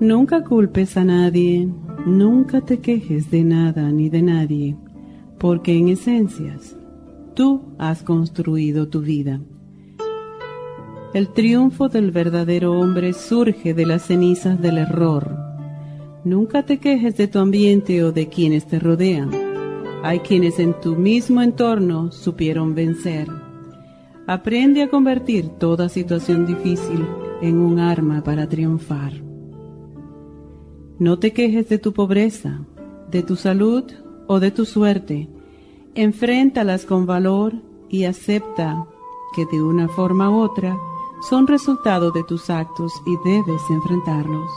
Nunca culpes a nadie, nunca te quejes de nada ni de nadie, porque en esencias tú has construido tu vida. El triunfo del verdadero hombre surge de las cenizas del error. Nunca te quejes de tu ambiente o de quienes te rodean. Hay quienes en tu mismo entorno supieron vencer. Aprende a convertir toda situación difícil en un arma para triunfar. No te quejes de tu pobreza, de tu salud o de tu suerte. Enfréntalas con valor y acepta que de una forma u otra son resultado de tus actos y debes enfrentarlos.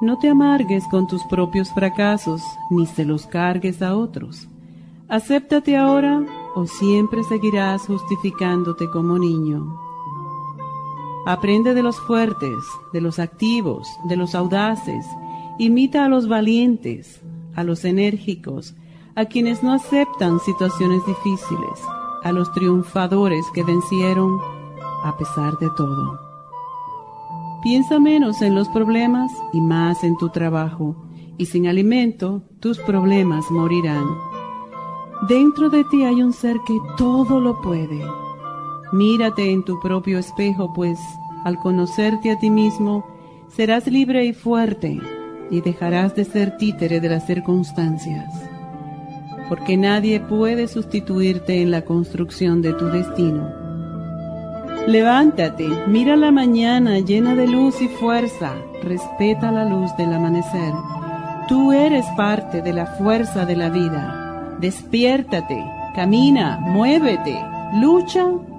No te amargues con tus propios fracasos ni se los cargues a otros. Acéptate ahora o siempre seguirás justificándote como niño. Aprende de los fuertes, de los activos, de los audaces. Imita a los valientes, a los enérgicos, a quienes no aceptan situaciones difíciles, a los triunfadores que vencieron a pesar de todo. Piensa menos en los problemas y más en tu trabajo, y sin alimento tus problemas morirán. Dentro de ti hay un ser que todo lo puede Mírate en tu propio espejo, pues al conocerte a ti mismo, serás libre y fuerte y dejarás de ser títere de las circunstancias. Porque nadie puede sustituirte en la construcción de tu destino. Levántate, mira la mañana llena de luz y fuerza, respeta la luz del amanecer. Tú eres parte de la fuerza de la vida. Despiértate, camina, muévete, lucha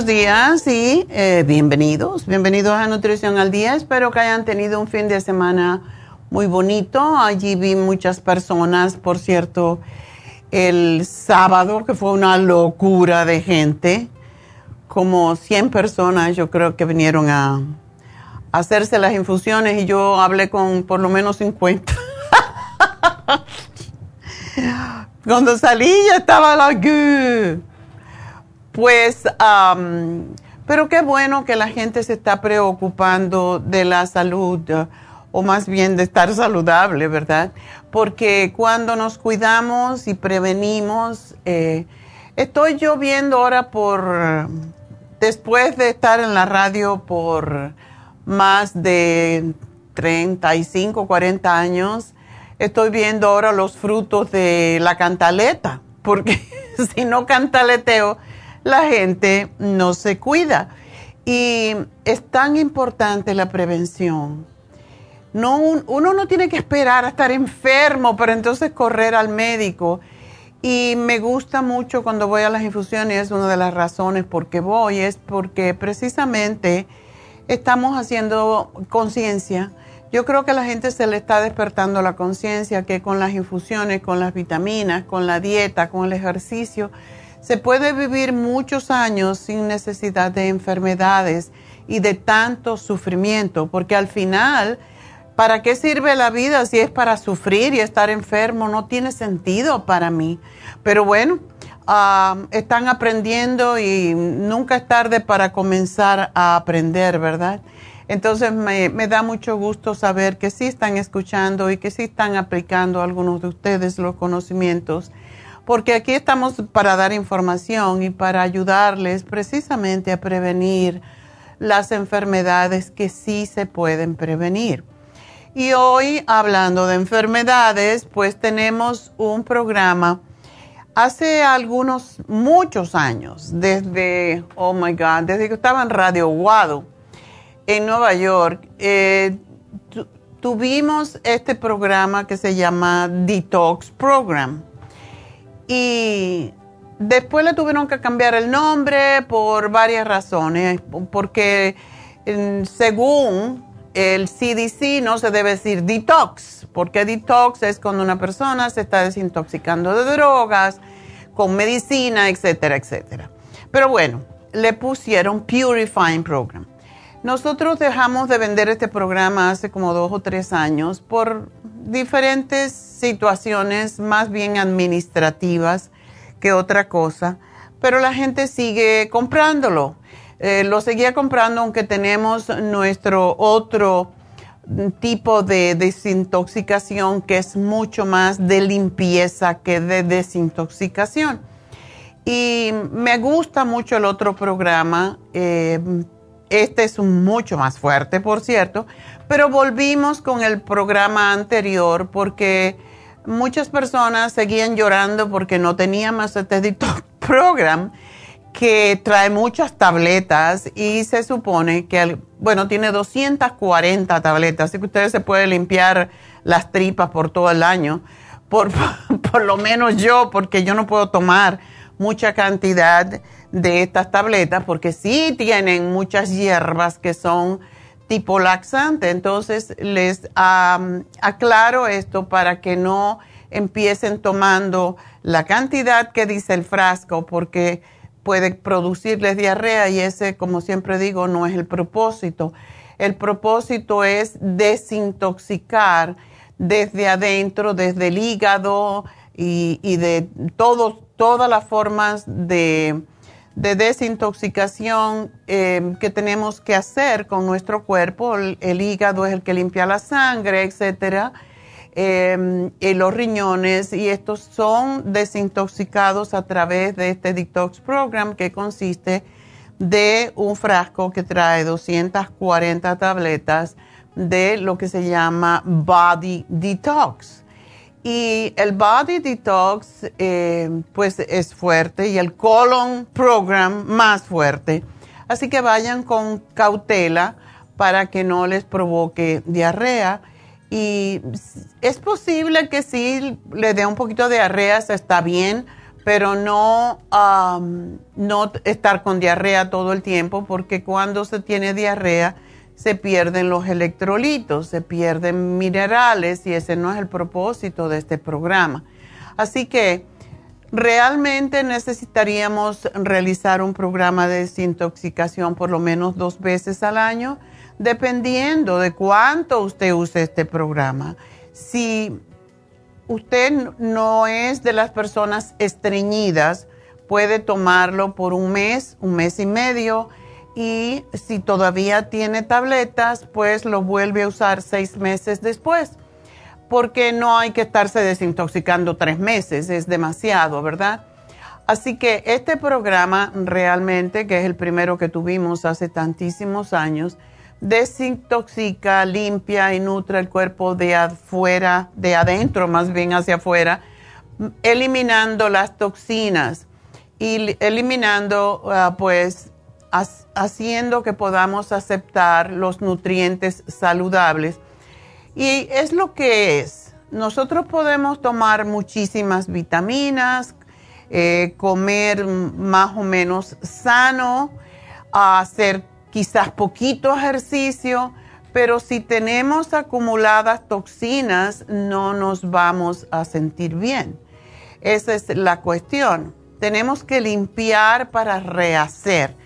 Buenos días y eh, bienvenidos. Bienvenidos a Nutrición al Día. Espero que hayan tenido un fin de semana muy bonito. Allí vi muchas personas, por cierto, el sábado, que fue una locura de gente. Como 100 personas yo creo que vinieron a, hacerse las infusiones y yo hablé con por lo menos 50. Cuando salí ya estaba la... Pues, Pero qué bueno que la gente se está preocupando de la salud o más bien de estar saludable, ¿verdad? Porque cuando nos cuidamos y prevenimos, eh, estoy yo viendo ahora por, después de estar en la radio por más de 35, 40 años, estoy viendo ahora los frutos de la cantaleta, porque si no cantaleteo, la gente no se cuida. Y es tan importante la prevención. No, uno no tiene que esperar a estar enfermo para entonces correr al médico. Y me gusta mucho cuando voy a las infusiones, es una de las razones por qué voy, es porque precisamente estamos haciendo conciencia. Yo creo que a la gente se le está despertando la conciencia que con las infusiones, con las vitaminas, con la dieta, con el ejercicio, se puede vivir muchos años sin necesidad de enfermedades y de tanto sufrimiento, porque al final, ¿para qué sirve la vida si es para sufrir y estar enfermo? No tiene sentido para mí. Pero bueno, ah, están aprendiendo y nunca es tarde para comenzar a aprender, ¿verdad? Entonces me, me, da mucho gusto saber que sí están escuchando y que sí están aplicando algunos de ustedes los conocimientos porque aquí estamos para dar información y para ayudarles precisamente a prevenir las enfermedades que sí se pueden prevenir. Y hoy, hablando de enfermedades, pues tenemos un programa hace algunos, muchos años, desde, oh my God, desde que estaba en Radio Guado en Nueva York, eh, tuvimos este programa que se llama Detox Program y después le tuvieron que cambiar el nombre por varias razones, porque según el CDC no se debe decir detox, porque detox es cuando una persona se está desintoxicando de drogas, con medicina, etcétera, etcétera. Pero bueno, le pusieron Purifying Program. Nosotros dejamos de vender este programa hace como dos o tres años por diferentes situaciones más bien administrativas que otra cosa, pero la gente sigue comprándolo. Eh, lo seguía comprando aunque tenemos nuestro otro tipo de desintoxicación que es mucho más de limpieza que de desintoxicación. Y me gusta mucho el otro programa. Eh, este es mucho más fuerte, por cierto, pero volvimos con el programa anterior porque muchas personas seguían llorando porque no tenía más este program que trae muchas tabletas y se supone que, bueno, tiene 240 tabletas, así que ustedes se pueden limpiar las tripas por todo el año, por, por lo menos yo, porque yo no puedo tomar mucha cantidad de estas tabletas porque sí tienen muchas hierbas que son tipo laxante. Entonces les aclaro esto para que no empiecen tomando la cantidad que dice el frasco porque puede producirles diarrea y ese, como siempre digo, no es el propósito. El propósito es desintoxicar desde adentro, desde el hígado y, y de todos, todas las formas de de desintoxicación em, que tenemos que hacer con nuestro cuerpo. El, hígado es el que limpia la sangre, etcétera, em, y los riñones, y estos son desintoxicados a través de este Detox Program que consiste de un frasco que trae 240 tabletas de lo que se llama Body Detox. Y el Body Detox, eh, pues es fuerte y el Colon Program más fuerte. Así que vayan con cautela para que no les provoque diarrea. Y es posible que si le dé un poquito de diarrea, está bien, pero no, no estar con diarrea todo el tiempo, porque cuando se tiene diarrea, se pierden los electrolitos, se pierden minerales y ese no es el propósito de este programa. Así que realmente necesitaríamos realizar un programa de desintoxicación por lo menos dos veces al año, dependiendo de cuánto usted use este programa. Si usted no es de las personas estreñidas, puede tomarlo por un mes, un mes y medio y si todavía tiene tabletas, pues lo vuelve a usar seis meses después, porque no hay que estarse desintoxicando tres meses, es demasiado, ¿verdad? Así que este programa realmente, que es el primero que tuvimos hace tantísimos años, desintoxica, limpia y nutre el cuerpo de afuera, de adentro más bien hacia afuera, eliminando las toxinas y eliminando, ah, pues, haciendo que podamos aceptar los nutrientes saludables. Y es lo que es. Nosotros podemos tomar muchísimas vitaminas, eh, comer más o menos sano, hacer quizás poquito ejercicio, pero si tenemos acumuladas toxinas no nos vamos a sentir bien. Esa es la cuestión. Tenemos que limpiar para rehacer.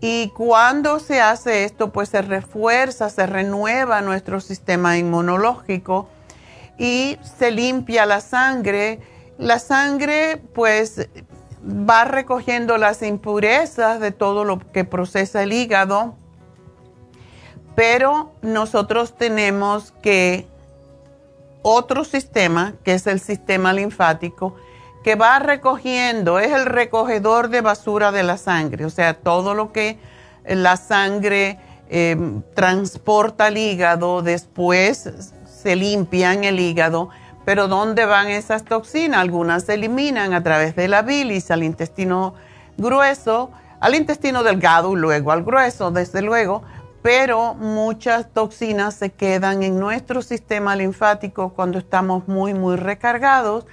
Y cuando se hace esto, pues se refuerza, se renueva nuestro sistema inmunológico y se limpia la sangre. La sangre pues va recogiendo las impurezas de todo lo que procesa el hígado, pero nosotros tenemos que otro sistema, que es el sistema linfático, que va recogiendo, es el recogedor de basura de la sangre, o sea, todo lo que la sangre eh, transporta al hígado, después se limpia en el hígado. Pero ¿dónde van esas toxinas? Algunas se eliminan a través de la bilis al intestino grueso, al intestino delgado y luego al grueso, desde luego, pero muchas toxinas se quedan en nuestro sistema linfático cuando estamos muy, muy recargados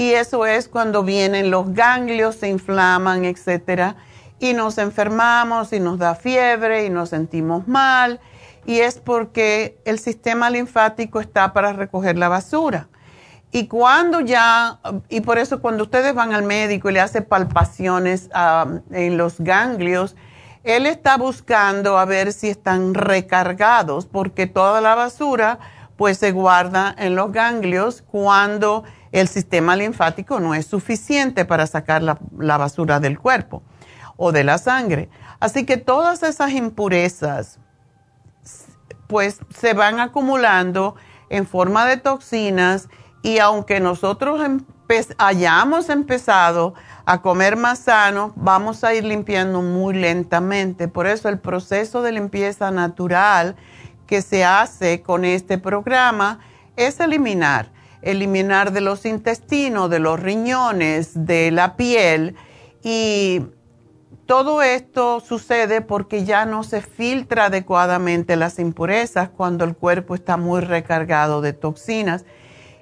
y eso es cuando vienen los ganglios, se inflaman, etcétera, y nos enfermamos y nos da fiebre y nos sentimos mal y es porque el sistema linfático está para recoger la basura. Y cuando ya, y por eso cuando ustedes van al médico y le hace palpaciones um, en los ganglios, él está buscando a ver si están recargados, porque toda la basura pues se guarda en los ganglios cuando el sistema linfático no es suficiente para sacar la, basura del cuerpo o de la sangre. Así que todas esas impurezas pues se van acumulando en forma de toxinas y aunque nosotros hayamos empezado a comer más sano, vamos a ir limpiando muy lentamente. Por eso el proceso de limpieza natural que se hace con este programa es eliminar, eliminar de los intestinos, de los riñones, de la piel y todo esto sucede porque ya no se filtra adecuadamente las impurezas cuando el cuerpo está muy recargado de toxinas.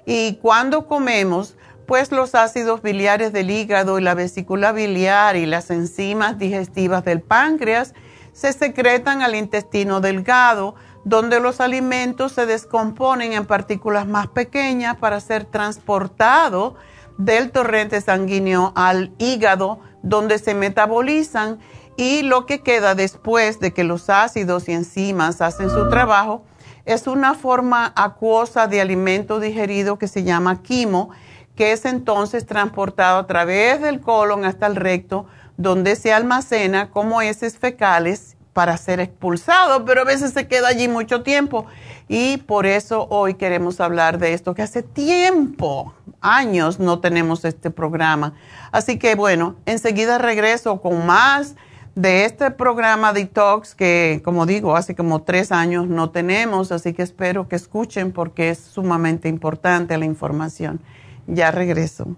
Y cuando comemos, pues los ácidos biliares del hígado y la vesícula biliar y las enzimas digestivas del páncreas se secretan al intestino delgado, donde los alimentos se descomponen en partículas más pequeñas para ser transportados del torrente sanguíneo al hígado, donde se metabolizan y lo que queda después de que los ácidos y enzimas hacen su trabajo es una forma acuosa de alimento digerido que se llama quimo, que es entonces transportado a través del colon hasta el recto, donde se almacena como heces fecales para ser expulsado, pero a veces se queda allí mucho tiempo. Y por eso hoy queremos hablar de esto, que hace tiempo, años, no tenemos este programa. Así que bueno, enseguida regreso con más de este programa Detox que, como digo, hace como tres años no tenemos, así que espero que escuchen porque es sumamente importante la información. Ya regreso.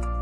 that.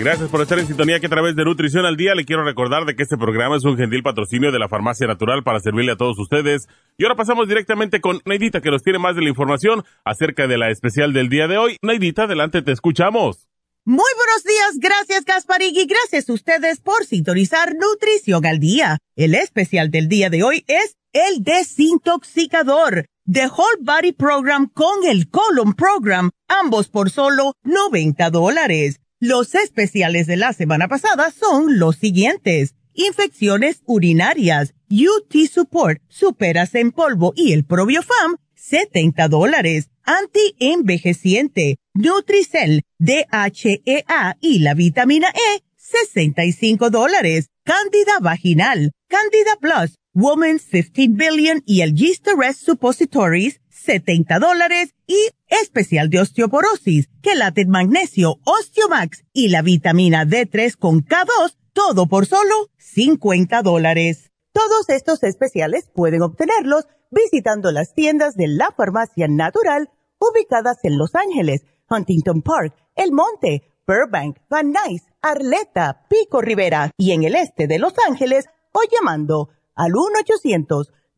Gracias por estar en sintonía que a través de Nutrición al Día le quiero recordar de que este programa es un gentil patrocinio de la Farmacia Natural para servirle a todos ustedes. Y ahora pasamos directamente con Neidita que nos tiene más de la información acerca de la especial del día de hoy. Neidita, adelante, te escuchamos. Muy buenos días, gracias Gasparín y gracias a ustedes por sintonizar Nutrición al Día. El especial del día de hoy es el desintoxicador. The Whole Body Program con el Colon Program, ambos por solo 90 dólares. Los especiales de la semana pasada son los siguientes. Infecciones urinarias, UT Support, Superas en polvo y el Probiofam, 70 dólares. Anti-envejeciente, Nutricel, DHEA y la vitamina E, 65 dólares. Cándida vaginal, Candida Plus, Woman's 15 Billion y el Yeast Suppositories, 70 dólares y especial de osteoporosis, quelate magnesio, osteomax y la vitamina D3 con K2, todo por solo 50 dólares. Todos estos especiales pueden obtenerlos visitando las tiendas de la farmacia natural ubicadas en Los Ángeles, Huntington Park, El Monte, Burbank, Van Nuys, Arleta, Pico Rivera y en el este de Los Ángeles o llamando al 1 800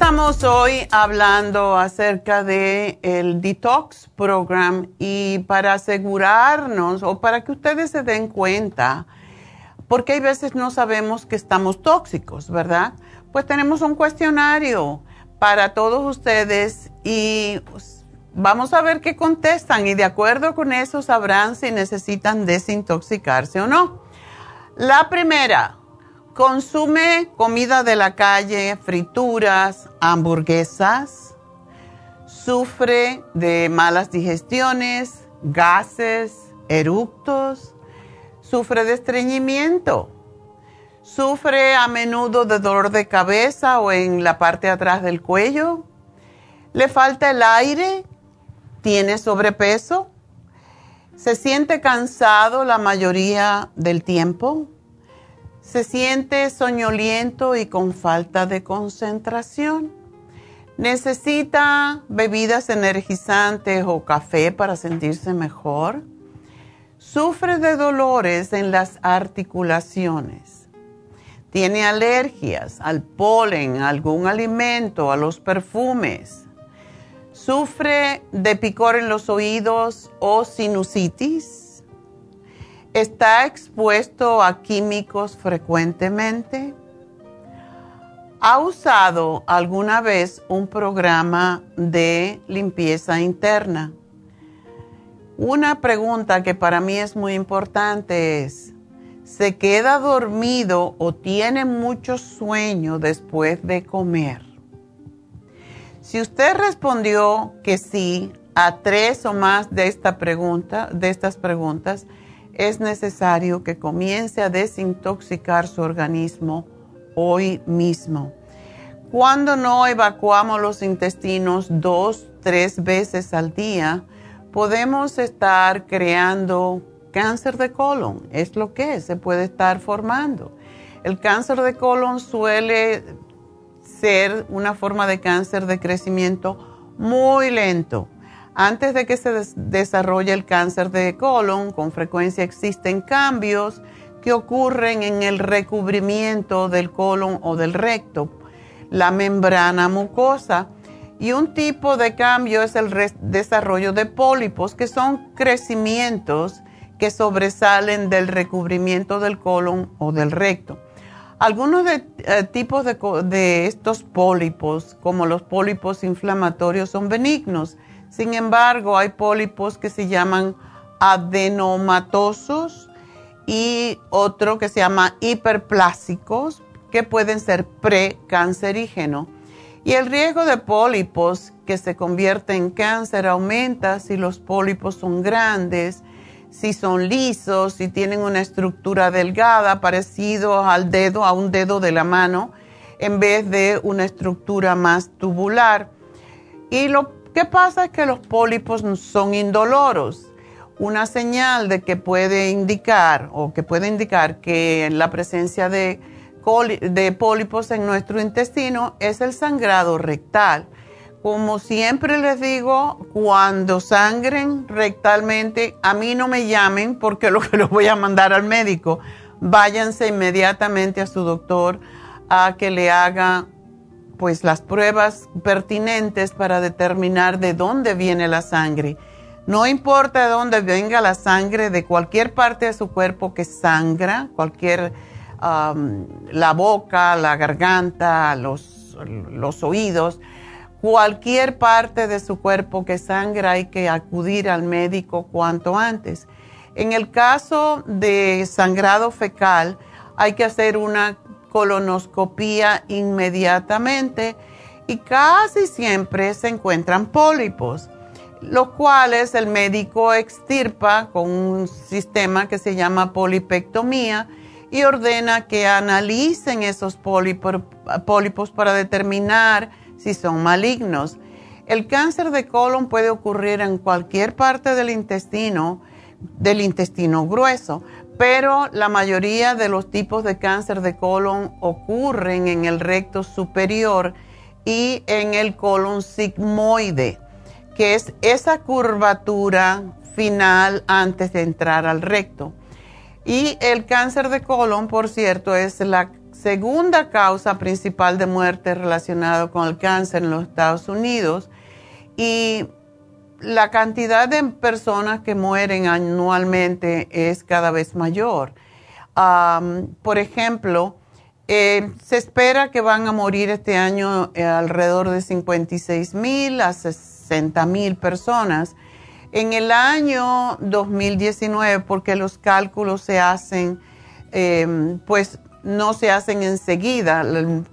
Estamos hoy hablando acerca de el detox program y para asegurarnos o para que ustedes se den cuenta, porque hay veces no sabemos que estamos tóxicos, ¿verdad? Pues tenemos un cuestionario para todos ustedes y vamos a ver qué contestan y de acuerdo con eso sabrán si necesitan desintoxicarse o no. La primera, consume comida de la calle, frituras, hamburguesas, sufre de malas digestiones, gases, eructos, sufre de estreñimiento, sufre a menudo de dolor de cabeza o en la parte atrás del cuello, le falta el aire, tiene sobrepeso, se siente cansado la mayoría del tiempo se siente soñoliento y con falta de concentración. Necesita bebidas energizantes o café para sentirse mejor. Sufre de dolores en las articulaciones. Tiene alergias al polen, a algún alimento, a los perfumes. Sufre de picor en los oídos o sinusitis está expuesto a químicos frecuentemente. ¿Ha usado alguna vez un programa de limpieza interna? Una pregunta que para mí es muy importante es, ¿se queda dormido o tiene mucho sueño después de comer? Si usted respondió que sí a tres o más de, esta pregunta, de estas preguntas, es necesario que comience a desintoxicar su organismo hoy mismo. Cuando no evacuamos los intestinos dos, tres veces al día, podemos estar creando cáncer de colon. Es lo que se puede estar formando. El cáncer de colon suele ser una forma de cáncer de crecimiento muy lento. Antes de que se desarrolle el cáncer de colon, con frecuencia existen cambios que ocurren en el recubrimiento del colon o del recto, la membrana mucosa. Y un tipo de cambio es el desarrollo de pólipos, que son crecimientos que sobresalen del recubrimiento del colon o del recto. Algunos de, eh, tipos de, de estos pólipos, como los pólipos inflamatorios, son benignos sin embargo, hay pólipos que se llaman adenomatosos y otro que se llama hiperplásicos, que pueden ser precancerígenos. Y el riesgo de pólipos que se convierte en cáncer aumenta si los pólipos son grandes, si son lisos, si tienen una estructura delgada, parecido al dedo, a un dedo de la mano, en vez de una estructura más tubular. Y lo ¿Qué pasa? Es que los pólipos son indoloros. Una señal de que puede indicar o que puede indicar que la presencia de, de pólipos en nuestro intestino es el sangrado rectal. Como siempre les digo, cuando sangren rectalmente, a mí no me llamen porque lo que los voy a mandar al médico. Váyanse inmediatamente a su doctor a que le haga pues las pruebas pertinentes para determinar de dónde viene la sangre. No importa de dónde venga la sangre, de cualquier parte de su cuerpo que sangra, cualquier, la boca, la garganta, los, los oídos, cualquier parte de su cuerpo que sangra hay que acudir al médico cuanto antes. En el caso de sangrado fecal, hay que hacer una colonoscopía inmediatamente y casi siempre se encuentran pólipos, los cuales el médico extirpa con un sistema que se llama polipectomía y ordena que analicen esos pólipos para determinar si son malignos. El cáncer de colon puede ocurrir en cualquier parte del intestino, del intestino grueso, pero la mayoría de los tipos de cáncer de colon ocurren en el recto superior y en el colon sigmoide, que es esa curvatura final antes de entrar al recto. Y el cáncer de colon, por cierto, es la segunda causa principal de muerte relacionada con el cáncer en los Estados Unidos. Y la cantidad de personas que mueren anualmente es cada vez mayor. por ejemplo, eh, se espera que van a morir este año eh, alrededor de 56 mil a 60 mil personas. En el año 2019, porque los cálculos se hacen, em, pues no se hacen enseguida,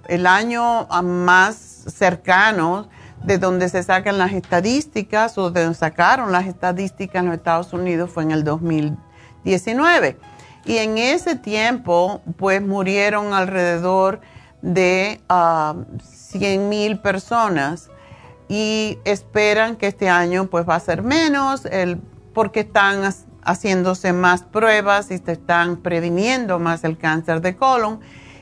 el año más cercano de donde se sacan las estadísticas o de donde sacaron las estadísticas en los Estados Unidos fue en el 2019. Y en ese tiempo, pues murieron alrededor de 100 ah, mil personas y esperan que este año pues va a ser menos el, porque están haciéndose más pruebas y se están previniendo más el cáncer de colon,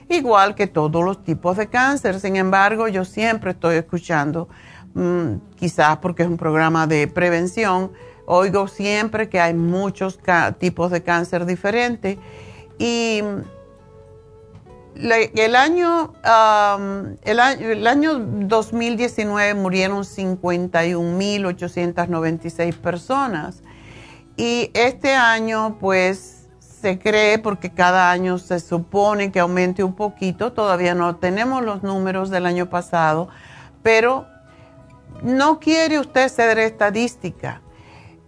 igual que todos los tipos de cáncer. Sin embargo, yo siempre estoy escuchando Mm, quizás porque es un programa de prevención, oigo siempre que hay muchos tipos de cáncer diferentes y el, año, el, año, el año 2019 murieron 51.896 personas y este año pues se cree porque cada año se supone que aumente un poquito, todavía no tenemos los números del año pasado, pero no quiere usted ser estadística.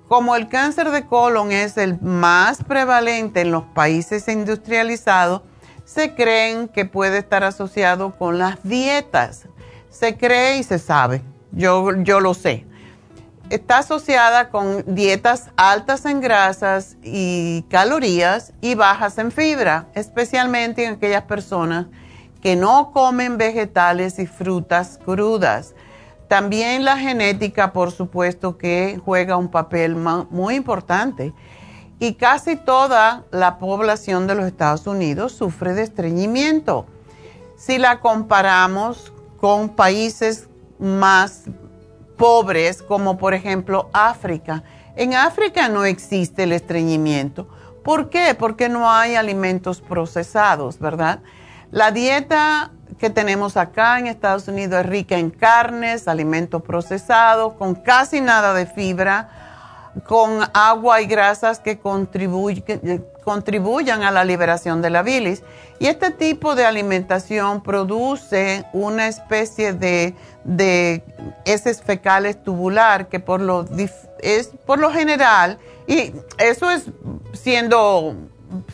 Como el cáncer de colon es el más prevalente en los países industrializados, se creen que puede estar asociado con las dietas. Se cree y se sabe. Yo, yo lo sé. Está asociada con dietas altas en grasas y calorías y bajas en fibra, especialmente en aquellas personas que no comen vegetales y frutas crudas. También la genética, por supuesto, que juega un papel muy importante. Y casi toda la población de los Estados Unidos sufre de estreñimiento. Si la comparamos con países más pobres, como por ejemplo África, en África no existe el estreñimiento. ¿Por qué? Porque no hay alimentos procesados, ¿verdad? La dieta que tenemos acá en Estados Unidos es rica en carnes, alimentos procesados, con casi nada de fibra, con agua y grasas que contribuyan a la liberación de la bilis. Y este tipo de alimentación produce una especie de, de heces fecales tubular que por lo, es, por lo general, y eso es siendo,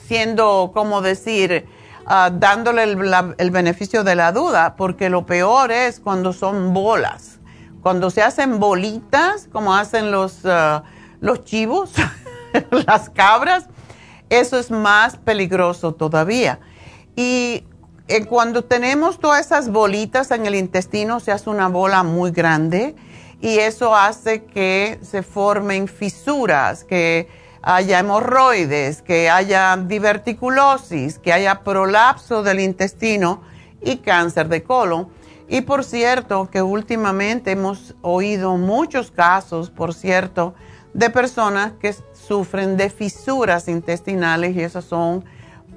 siendo como decir, Ah, dándole el, beneficio de la duda, porque lo peor es cuando son bolas, cuando se hacen bolitas, como hacen los, ah, los chivos, las cabras, eso es más peligroso todavía. Y eh, cuando tenemos todas esas bolitas en el intestino, se hace una bola muy grande y eso hace que se formen fisuras, que haya hemorroides, que haya diverticulosis, que haya prolapso del intestino y cáncer de colon. Y por cierto, que últimamente hemos oído muchos casos, por cierto, de personas que sufren de fisuras intestinales y esas son,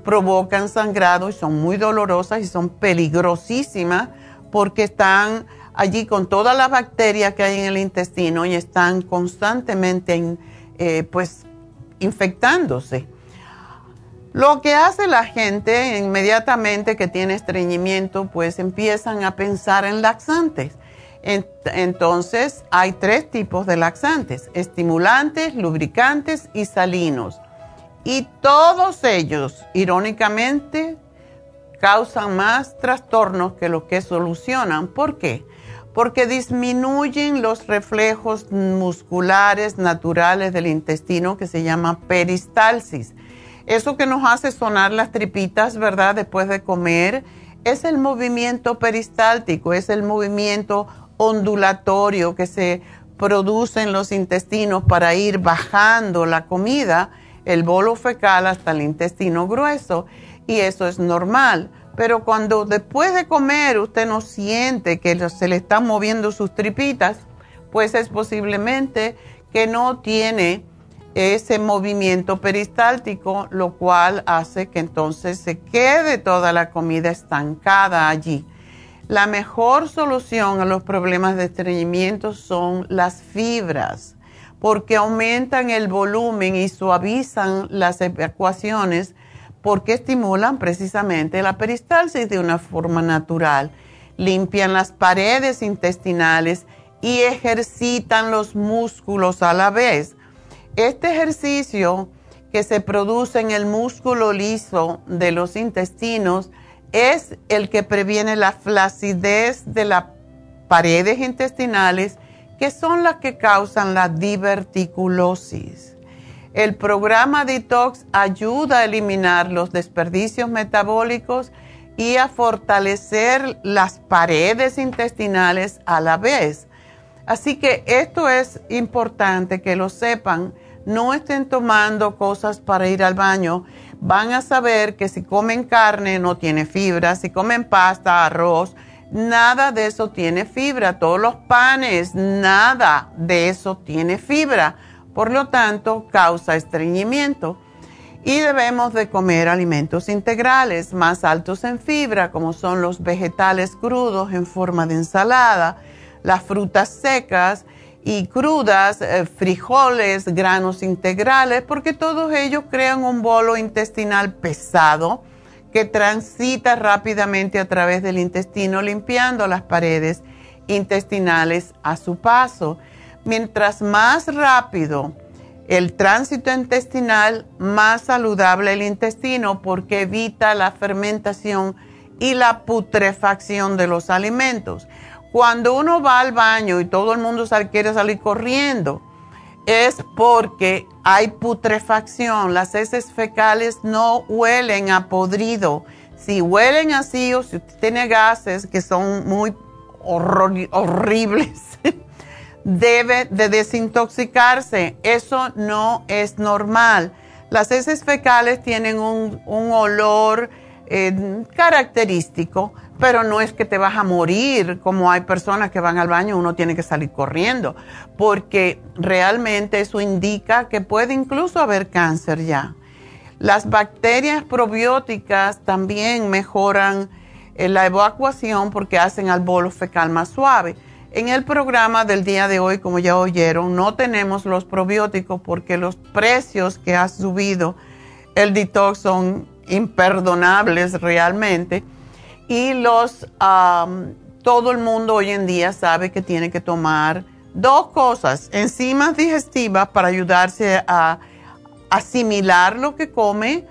provocan sangrado y son muy dolorosas y son peligrosísimas porque están allí con todas las bacterias que hay en el intestino y están constantemente eh, pues infectándose. Lo que hace la gente inmediatamente que tiene estreñimiento, pues empiezan a pensar en laxantes. Entonces, hay tres tipos de laxantes, estimulantes, lubricantes y salinos. Y todos ellos, irónicamente, causan más trastornos que lo que solucionan. ¿Por qué? porque disminuyen los reflejos musculares naturales del intestino que se llama peristalsis. Eso que nos hace sonar las tripitas, ¿verdad? Después de comer, es el movimiento peristáltico, es el movimiento ondulatorio que se produce en los intestinos para ir bajando la comida, el bolo fecal hasta el intestino grueso, y eso es normal pero cuando después de comer usted no siente que se le están moviendo sus tripitas, pues es posiblemente que no tiene ese movimiento peristáltico, lo cual hace que entonces se quede toda la comida estancada allí. La mejor solución a los problemas de estreñimiento son las fibras, porque aumentan el volumen y suavizan las evacuaciones porque estimulan precisamente la peristalsis de una forma natural, limpian las paredes intestinales y ejercitan los músculos a la vez. Este ejercicio que se produce en el músculo liso de los intestinos es el que previene la flacidez de las paredes intestinales, que son las que causan la diverticulosis. El programa Detox ayuda a eliminar los desperdicios metabólicos y a fortalecer las paredes intestinales a la vez. Así que esto es importante que lo sepan. No estén tomando cosas para ir al baño. Van a saber que si comen carne no tiene fibra, si comen pasta, arroz, nada de eso tiene fibra. Todos los panes, nada de eso tiene fibra por lo tanto, causa estreñimiento. Y debemos de comer alimentos integrales más altos en fibra, como son los vegetales crudos en forma de ensalada, las frutas secas y crudas, eh, frijoles, granos integrales, porque todos ellos crean un bolo intestinal pesado que transita rápidamente a través del intestino, limpiando las paredes intestinales a su paso mientras más rápido el tránsito intestinal, más saludable el intestino porque evita la fermentación y la putrefacción de los alimentos. Cuando uno va al baño y todo el mundo quiere salir corriendo, es porque hay putrefacción. Las heces fecales no huelen a podrido. Si huelen así o si usted tiene gases que son muy horribles, debe de desintoxicarse. Eso no es normal. Las heces fecales tienen un, olor eh, característico, pero no es que te vas a morir como hay personas que van al baño, uno tiene que salir corriendo, porque realmente eso indica que puede incluso haber cáncer ya. Las bacterias probióticas también mejoran eh, la evacuación porque hacen al bolo fecal más suave. En el programa del día de hoy, como ya oyeron, no tenemos los probióticos porque los precios que ha subido el detox son imperdonables realmente. Y los, todo el mundo hoy en día sabe que tiene que tomar dos cosas, enzimas digestivas para ayudarse a asimilar lo que come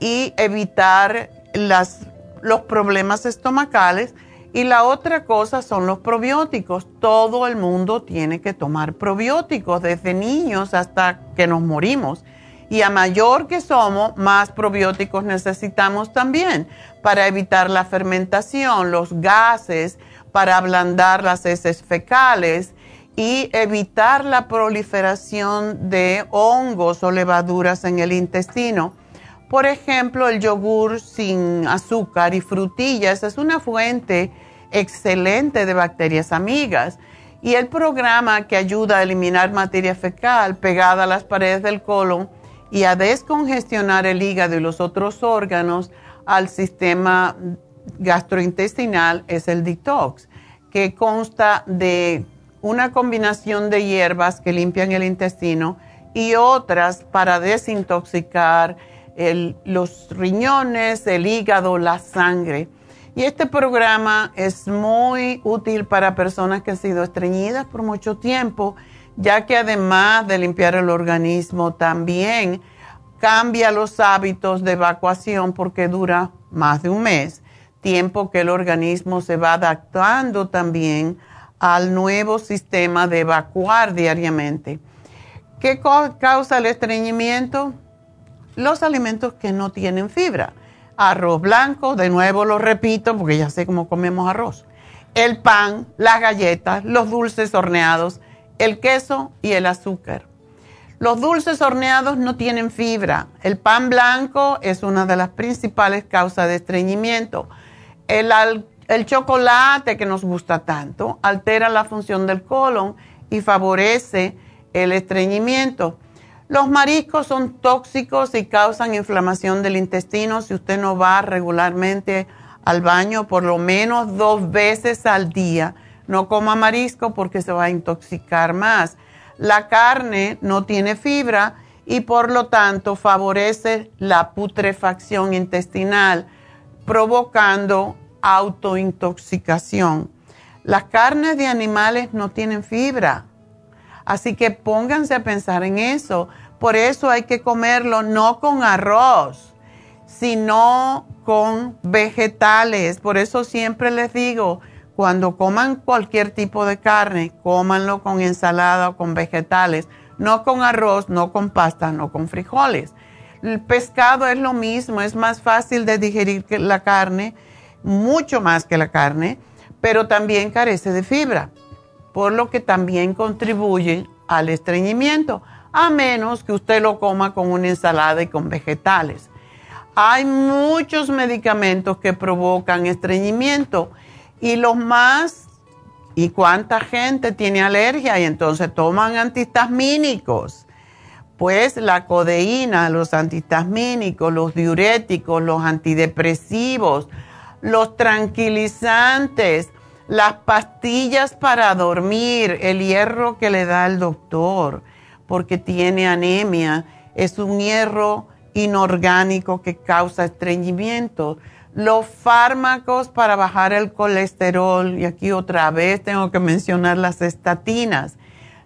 y evitar las, los problemas estomacales y la otra cosa son los probióticos. Todo el mundo tiene que tomar probióticos desde niños hasta que nos morimos. Y a mayor que somos, más probióticos necesitamos también para evitar la fermentación, los gases, para ablandar las heces fecales y evitar la proliferación de hongos o levaduras en el intestino. Por ejemplo, el yogur sin azúcar y frutillas es una fuente excelente de bacterias amigas. Y el programa que ayuda a eliminar materia fecal pegada a las paredes del colon y a descongestionar el hígado y los otros órganos al sistema gastrointestinal es el detox, que consta de una combinación de hierbas que limpian el intestino y otras para desintoxicar los riñones, el hígado, la sangre. Y este programa es muy útil para personas que han sido estreñidas por mucho tiempo, ya que además de limpiar el organismo, también cambia los hábitos de evacuación porque dura más de un mes, tiempo que el organismo se va adaptando también al nuevo sistema de evacuar diariamente. ¿Qué causa el estreñimiento? los alimentos que no tienen fibra. Arroz blanco, de nuevo lo repito porque ya sé cómo comemos arroz. El pan, las galletas, los dulces horneados, el queso y el azúcar. Los dulces horneados no tienen fibra. El pan blanco es una de las principales causas de estreñimiento. El, chocolate que nos gusta tanto altera la función del colon y favorece el estreñimiento. Los mariscos son tóxicos y causan inflamación del intestino si usted no va regularmente al baño por lo menos dos veces al día. No coma marisco porque se va a intoxicar más. La carne no tiene fibra y por lo tanto favorece la putrefacción intestinal, provocando autointoxicación. Las carnes de animales no tienen fibra, así que pónganse a pensar en eso. Por eso hay que comerlo no con arroz, sino con vegetales. Por eso siempre les digo, cuando coman cualquier tipo de carne, cómanlo con ensalada o con vegetales, no con arroz, no con pasta, no con frijoles. El pescado es lo mismo, es más fácil de digerir que la carne, mucho más que la carne, pero también carece de fibra, por lo que también contribuye al estreñimiento a menos que usted lo coma con una ensalada y con vegetales. Hay muchos medicamentos que provocan estreñimiento y los más, ¿y cuánta gente tiene alergia y entonces toman antihistamínicos? Pues la codeína, los antihistamínicos, los diuréticos, los antidepresivos, los tranquilizantes, las pastillas para dormir, el hierro que le da el doctor porque tiene anemia. Es un hierro inorgánico que causa estreñimiento. Los fármacos para bajar el colesterol, y aquí otra vez tengo que mencionar las estatinas.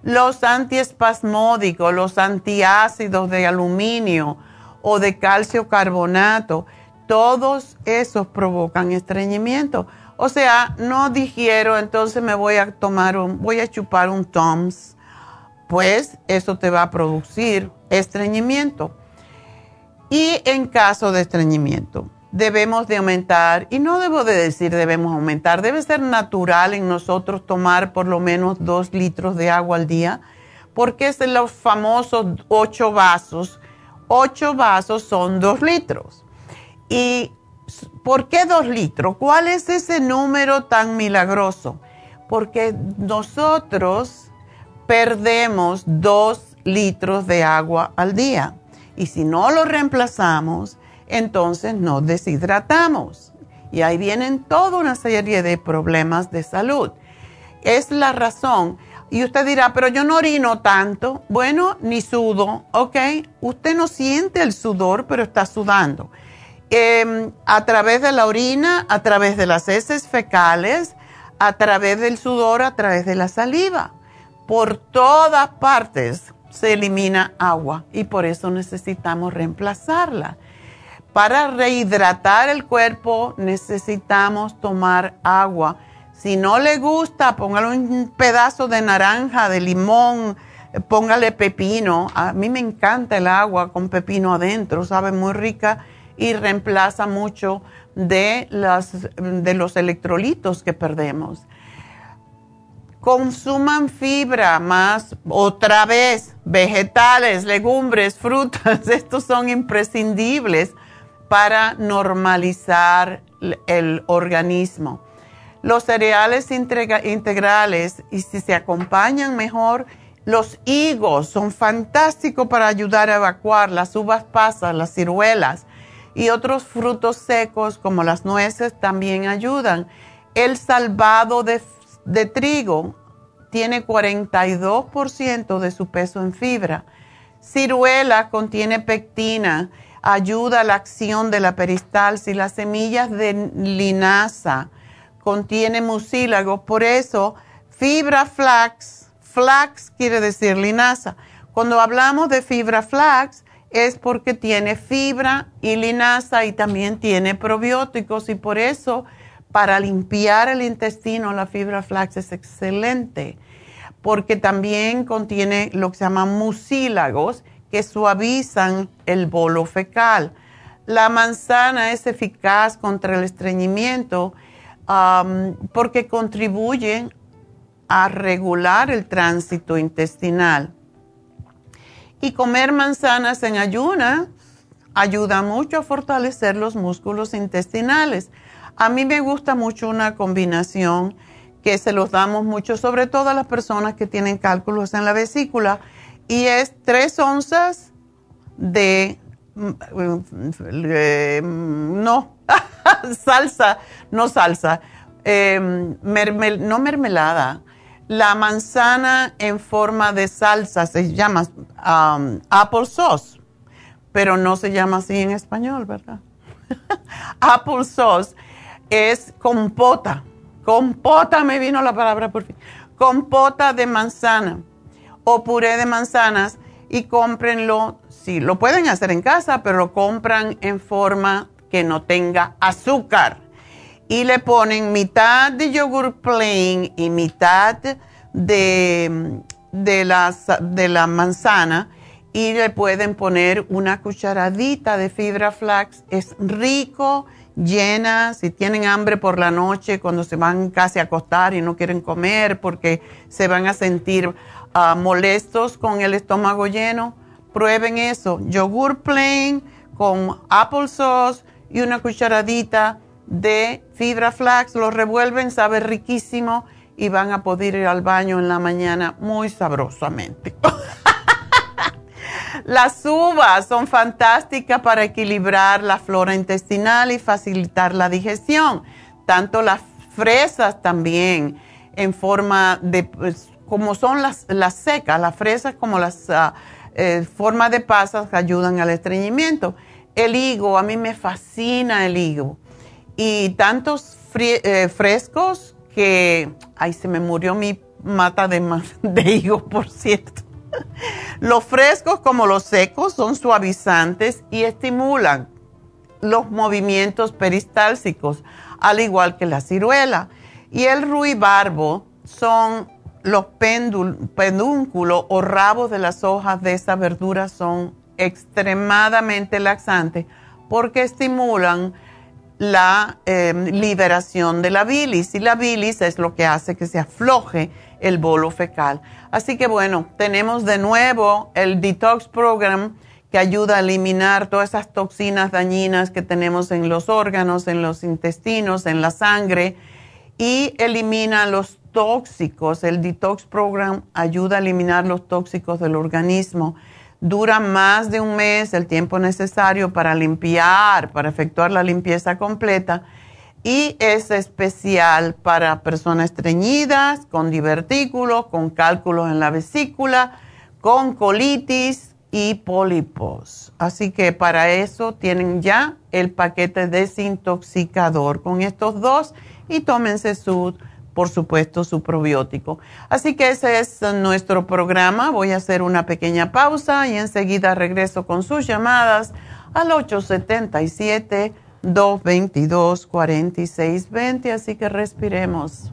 Los antiespasmódicos, los antiácidos de aluminio o de calcio carbonato, todos esos provocan estreñimiento. O sea, no digiero, entonces me voy a tomar un, voy a chupar un Toms, pues eso te va a producir estreñimiento. Y en caso de estreñimiento, debemos de aumentar, y no debo de decir debemos aumentar, debe ser natural en nosotros tomar por lo menos dos litros de agua al día, porque es los famosos ocho vasos. Ocho vasos son dos litros. ¿Y por qué dos litros? ¿Cuál es ese número tan milagroso? Porque nosotros perdemos dos litros de agua al día. Y si no lo reemplazamos, entonces nos deshidratamos. Y ahí vienen toda una serie de problemas de salud. Es la razón. Y usted dirá, pero yo no orino tanto. Bueno, ni sudo, ¿ok? Usted no siente el sudor, pero está sudando. Em, a través de la orina, a través de las heces fecales, a través del sudor, a través de la saliva. Por todas partes se elimina agua y por eso necesitamos reemplazarla. Para rehidratar el cuerpo necesitamos tomar agua. Si no le gusta, póngale un pedazo de naranja, de limón, póngale pepino. A mí me encanta el agua con pepino adentro, sabe muy rica y reemplaza mucho de, de los electrolitos que perdemos. Consuman fibra más, otra vez, vegetales, legumbres, frutas, estos son imprescindibles para normalizar el organismo. Los cereales integrales y si se acompañan mejor, los higos son fantásticos para ayudar a evacuar las uvas pasas, las ciruelas y otros frutos secos como las nueces también ayudan. El salvado de, de trigo tiene 42% de su peso en fibra. Ciruela contiene pectina ayuda a la acción de la peristalsis. Las semillas de linaza contiene mucílagos, por eso fibra flax, flax quiere decir linaza. Cuando hablamos de fibra flax es porque tiene fibra y linaza y también tiene probióticos y por eso para limpiar el intestino la fibra flax es excelente porque también contiene lo que se llama mucílagos que suavizan el bolo fecal. La manzana es eficaz contra el estreñimiento porque contribuye a regular el tránsito intestinal. Y comer manzanas en ayuna ayuda mucho a fortalecer los músculos intestinales. A mí me gusta mucho una combinación que se los damos mucho, sobre todo a las personas que tienen cálculos en la vesícula y es tres onzas de, eh, no, salsa, no salsa, em, no mermelada, la manzana en forma de salsa se llama um, apple sauce, pero no se llama así en español, ¿verdad? apple sauce es compota, compota, me vino la palabra por fin, compota de manzana o puré de manzanas y cómprenlo, sí, lo pueden hacer en casa, pero lo compran en forma que no tenga azúcar. Y le ponen mitad de yogur plain y mitad de, de, de la manzana y le pueden poner una cucharadita de fibra flax. Es rico, llena. Si tienen hambre por la noche, cuando se van casi a acostar y no quieren comer porque se van a sentir molestos con el estómago lleno, prueben eso. Yogur plain con applesauce y una cucharadita de fibra flax. Lo revuelven, sabe riquísimo y van a poder ir al baño en la mañana muy sabrosamente. Las uvas son fantásticas para equilibrar la flora intestinal y facilitar la digestión. Tanto las fresas también en forma de pues, como son las, las secas, las fresas como las uh, formas de pasas que ayudan al estreñimiento. El higo, a mí me fascina el higo. Y tantos eh, frescos que, ay, se me murió mi, mata de, de higos, por cierto. Los frescos como los secos son suavizantes y estimulan los movimientos peristálsicos, al igual que la ciruela. Y el ruibarbo son los pedúnculos o rabos de las hojas de esa verdura son extremadamente laxantes porque estimulan la em, liberación de la bilis y la bilis es lo que hace que se afloje el bolo fecal. Así que bueno, tenemos de nuevo el Detox Program que ayuda a eliminar todas esas toxinas dañinas que tenemos en los órganos, en los intestinos, en la sangre y elimina los tóxicos. El Detox Program ayuda a eliminar los tóxicos del organismo. Dura más de un mes el tiempo necesario para limpiar, para efectuar la limpieza completa y es especial para personas estreñidas, con divertículos, con cálculos en la vesícula, con colitis y pólipos. Así que para eso tienen ya el paquete desintoxicador con estos dos y tómense su, por supuesto, su probiótico. Así que ese es nuestro programa. Voy a hacer una pequeña pausa y enseguida regreso con sus llamadas al 877 222-4620, así que respiremos.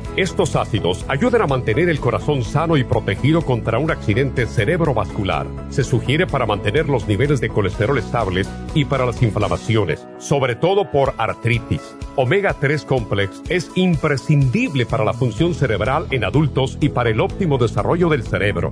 Estos ácidos ayudan a mantener el corazón sano y protegido contra un accidente cerebrovascular. Se sugiere para mantener los niveles de colesterol estables y para las inflamaciones, sobre todo por artritis. Omega 3 Complex es imprescindible para la función cerebral en adultos y para el óptimo desarrollo del cerebro,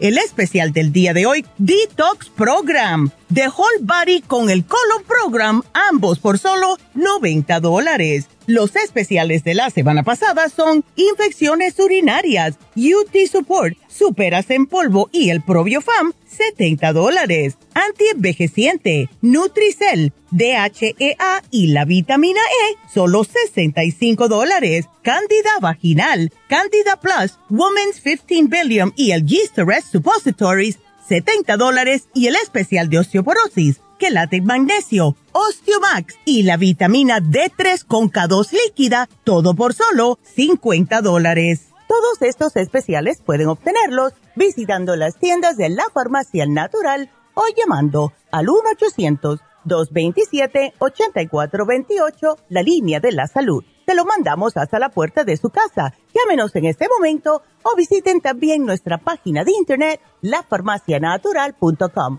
El especial del día de hoy, Detox Program, The Whole Body con el Colon Program, ambos por solo 90 dólares. Los especiales de la semana pasada son infecciones urinarias, UT Support, superas en polvo y el Probiofam, 70 dólares. Antienvejeciente, Nutricel, DHEA y la vitamina E, solo 65 dólares. Candida vaginal, Candida Plus, Women's 15 Billion y el Yeast Suppositories, 70 dólares y el especial de osteoporosis, quelate magnesio, Osteomax y la vitamina D3 con K2 líquida, todo por solo 50 dólares. Todos estos especiales pueden obtenerlos visitando las tiendas de la farmacia natural o llamando al 1-800-227-8428, la línea de la salud. Te lo mandamos hasta la puerta de su casa. Llámenos en este momento o visiten también nuestra página de internet, lafarmacianatural.com.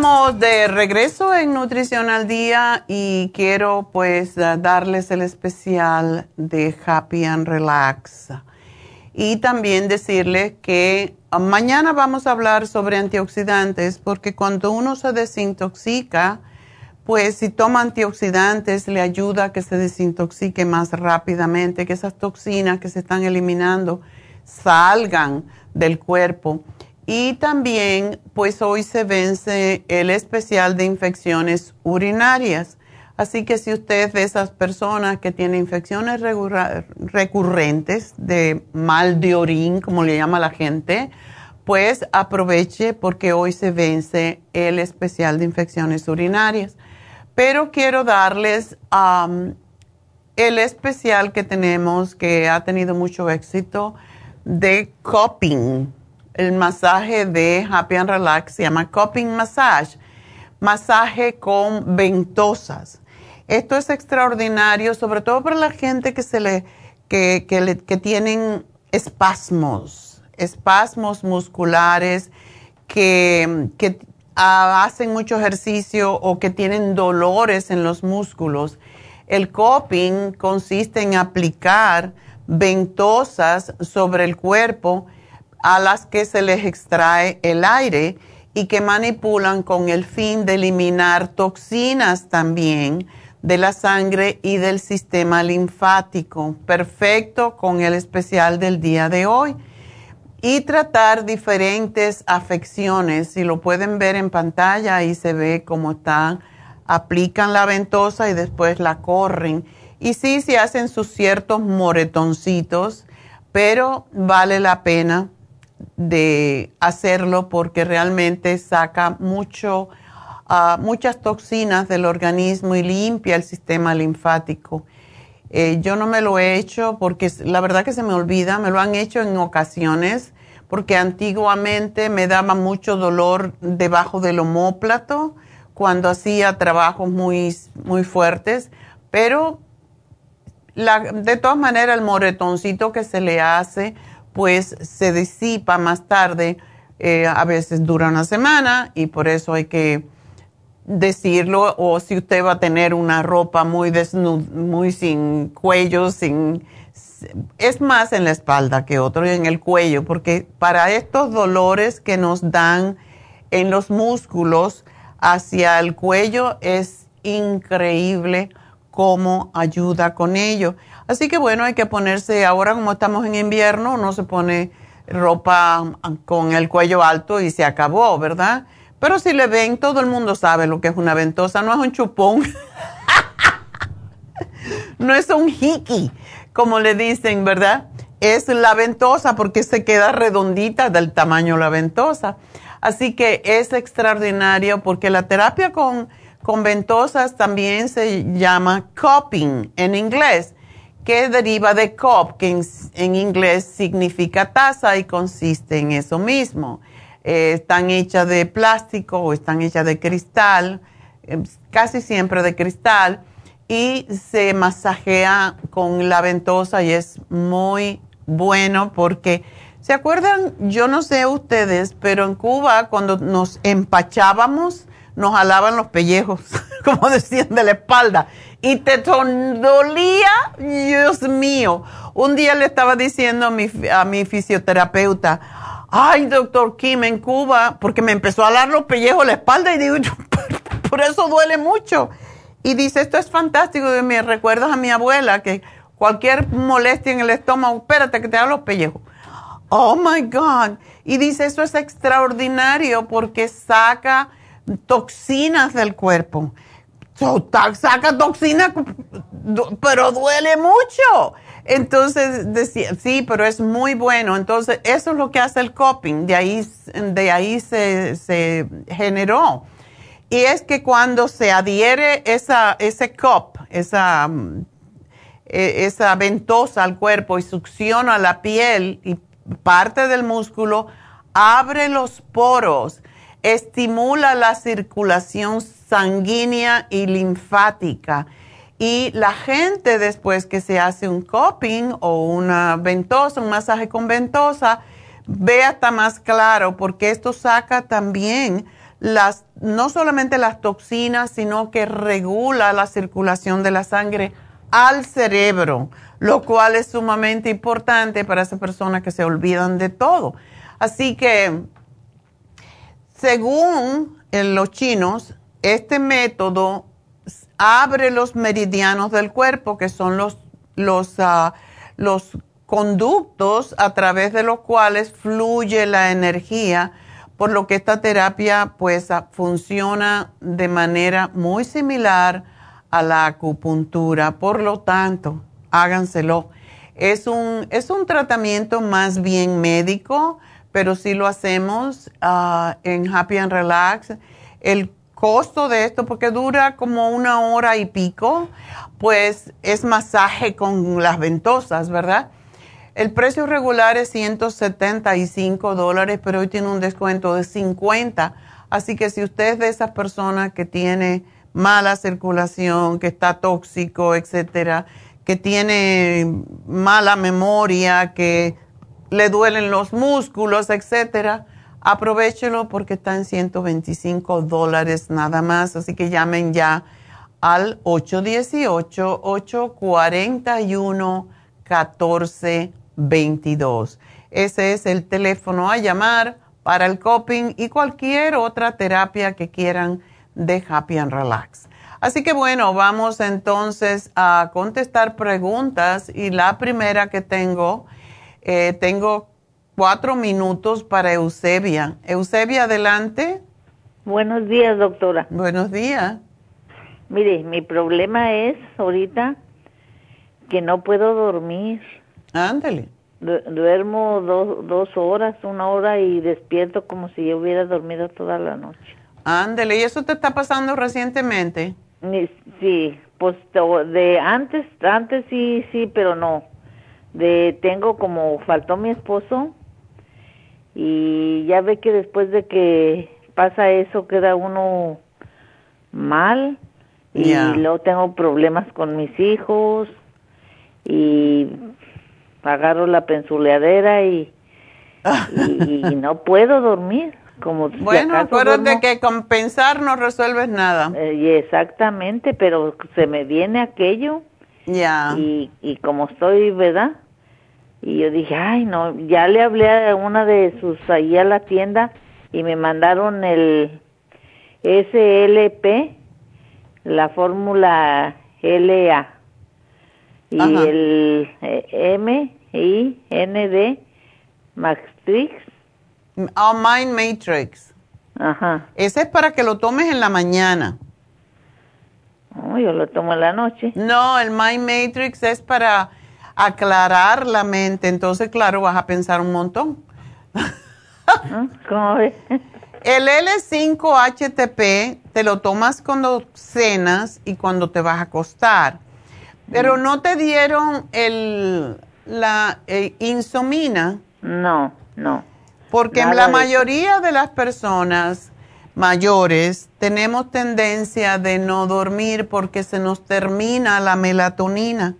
Estamos de regreso en Nutrición al Día y quiero pues darles el especial de Happy and Relax. Y también decirles que mañana vamos a hablar sobre antioxidantes porque cuando uno se desintoxica, pues si toma antioxidantes le ayuda a que se desintoxique más rápidamente, que esas toxinas que se están eliminando salgan del cuerpo. Y también, pues hoy se vence el especial de infecciones urinarias. Así que si usted es de esas personas que tiene infecciones recurrentes de mal de orín, como le llama la gente, pues aproveche porque hoy se vence el especial de infecciones urinarias. Pero quiero darles el especial que tenemos que ha tenido mucho éxito de coping el masaje de Happy and Relax se llama Cupping Massage, masaje con ventosas. Esto es extraordinario, sobre todo para la gente que, se le, que, que, tienen espasmos, espasmos musculares, que, que hacen mucho ejercicio o que tienen dolores en los músculos. El coping consiste en aplicar ventosas sobre el cuerpo a las que se les extrae el aire y que manipulan con el fin de eliminar toxinas también de la sangre y del sistema linfático. Perfecto con el especial del día de hoy. Y tratar diferentes afecciones. Si lo pueden ver en pantalla, ahí se ve cómo están. Aplican la ventosa y después la corren. Y sí, se hacen sus ciertos moretoncitos, pero vale la pena de hacerlo porque realmente saca mucho, ah, muchas toxinas del organismo y limpia el sistema linfático. Eh, yo no me lo he hecho porque la verdad que se me olvida, me lo han hecho en ocasiones porque antiguamente me daba mucho dolor debajo del homóplato cuando hacía trabajos muy, muy fuertes, pero de todas maneras el moretoncito que se le hace, pues se disipa más tarde, eh, a veces dura una semana y por eso hay que decirlo, o si usted va a tener una ropa muy muy sin cuello, sin es más en la espalda que otro y en el cuello, porque para estos dolores que nos dan en los músculos hacia el cuello es increíble cómo ayuda con ello. Así que bueno, hay que ponerse, ahora como estamos en invierno, no se pone ropa con el cuello alto y se acabó, ¿verdad? Pero si le ven, todo el mundo sabe lo que es una ventosa, no es un chupón, no es un hiki, como le dicen, ¿verdad? Es la ventosa porque se queda redondita del tamaño de la ventosa. Así que es extraordinario porque la terapia con, con ventosas también se llama cupping en inglés que deriva de cup, que en, inglés significa taza y consiste en eso mismo. Eh, están hechas de plástico o están hechas de cristal, eh, casi siempre de cristal, y se masajea con la ventosa y es muy bueno porque, ¿se acuerdan? Yo no sé ustedes, pero en Cuba cuando nos empachábamos, nos jalaban los pellejos, como decían, de la espalda y te dolía, Dios mío. Un día le estaba diciendo a mi, a mi fisioterapeuta, ay, doctor Kim, en Cuba, porque me empezó a dar los pellejos la espalda y digo, por eso duele mucho. Y dice, esto es fantástico, me recuerdas a mi abuela que cualquier molestia en el estómago, espérate que te da los pellejos. Oh my God. Y dice, eso es extraordinario porque saca toxinas del cuerpo saca toxina, pero duele mucho. Entonces decía, sí, pero es muy bueno. Entonces, eso es lo que hace el coping, de ahí, de ahí se, generó. Y es que cuando se adhiere esa, ese cop, esa, e, esa ventosa al cuerpo y succiona la piel y parte del músculo, abre los poros, estimula la circulación sanguínea y linfática. Y la gente después que se hace un cupping o una ventosa, un masaje con ventosa, ve hasta más claro porque esto saca también las, no solamente las toxinas, sino que regula la circulación de la sangre al cerebro, lo cual es sumamente importante para esas personas que se olvidan de todo. Así que, según los chinos, este método abre los meridianos del cuerpo, que son los, los, ah, los conductos a través de los cuales fluye la energía, por lo que esta terapia pues ah, funciona de manera muy similar a la acupuntura. Por lo tanto, háganselo. Es un, es un tratamiento más bien médico, pero si lo hacemos ah, en Happy and Relax, el costo de esto, porque dura como una hora y pico, pues es masaje con las ventosas, ¿verdad? El precio regular es 175 dólares, pero hoy tiene un descuento de 50. Así que si usted es de esas personas que tiene mala circulación, que está tóxico, etcétera, que tiene mala memoria, que le duelen los músculos, etcétera, aprovechelo porque está en 125 dólares nada más. Así que llamen ya al 818-841-1422. Ese es el teléfono a llamar para el coping y cualquier otra terapia que quieran de Happy and Relax. Así que bueno, vamos entonces a contestar preguntas y la primera que tengo, eh, tengo cuatro minutos para Eusebia. Eusebia, adelante. Buenos días, doctora. Buenos días. Mire, mi problema es ahorita que no puedo dormir. Ándale. duermo dos horas, una hora y despierto como si yo hubiera dormido toda la noche. Ándele, ¿y eso te está pasando recientemente? Sí, pues de antes, antes sí, sí, pero no. De tengo como faltó mi esposo y ya ve que después de que pasa eso queda uno mal y luego tengo problemas con mis hijos y agarro la pensuleadera y, y no puedo dormir bueno, acuérdate que con pensar no resuelves nada. Eh, exactamente, pero se me viene aquello. Ya. Y, y como estoy, ¿verdad? Y yo dije, ay, no, ya le hablé a una de sus ahí a la tienda y me mandaron el SLP, la fórmula LA y el eh, M I N D Maxtrix Oh, Mind Matrix. Ajá. Ese es para que lo tomes en la mañana. Oh, yo lo tomo en la noche. No, el Mind Matrix es para aclarar la mente. Entonces, claro, vas a pensar un montón. ¿Cómo ves? El L5-HTP te lo tomas cuando cenas y cuando te vas a acostar. Pero mm. no te dieron el, la eh, insomina. No, no. Porque la mayoría de las personas mayores tenemos tendencia de no dormir porque se nos termina la melatonina.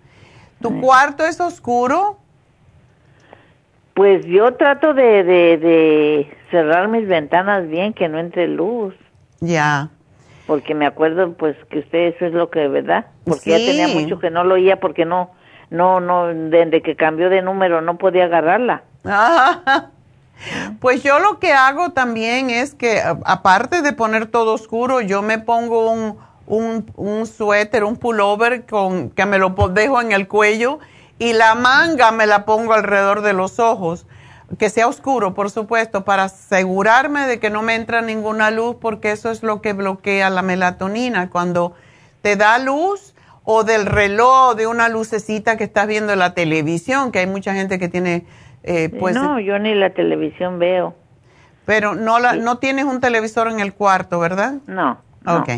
¿Tu cuarto es oscuro? Pues yo trato de, de, cerrar mis ventanas bien, que no entre luz. Ya. Porque me acuerdo, pues, que usted eso es lo que, ¿verdad? Porque ya tenía mucho que no lo oía porque no, no, no, desde que cambió de número no podía agarrarla. Pues yo lo que hago también es que, aparte de poner todo oscuro, yo me pongo un, un, un suéter, un pullover con, que me lo dejo en el cuello y la manga me la pongo alrededor de los ojos. Que sea oscuro, por supuesto, para asegurarme de que no me entra ninguna luz, porque eso es lo que bloquea la melatonina. Cuando te da luz o del reloj, de una lucecita que estás viendo en la televisión, que hay mucha gente que tiene eh, pues, no, yo ni la televisión veo. Pero no, la, no tienes un televisor en el cuarto, ¿verdad? No, Ok.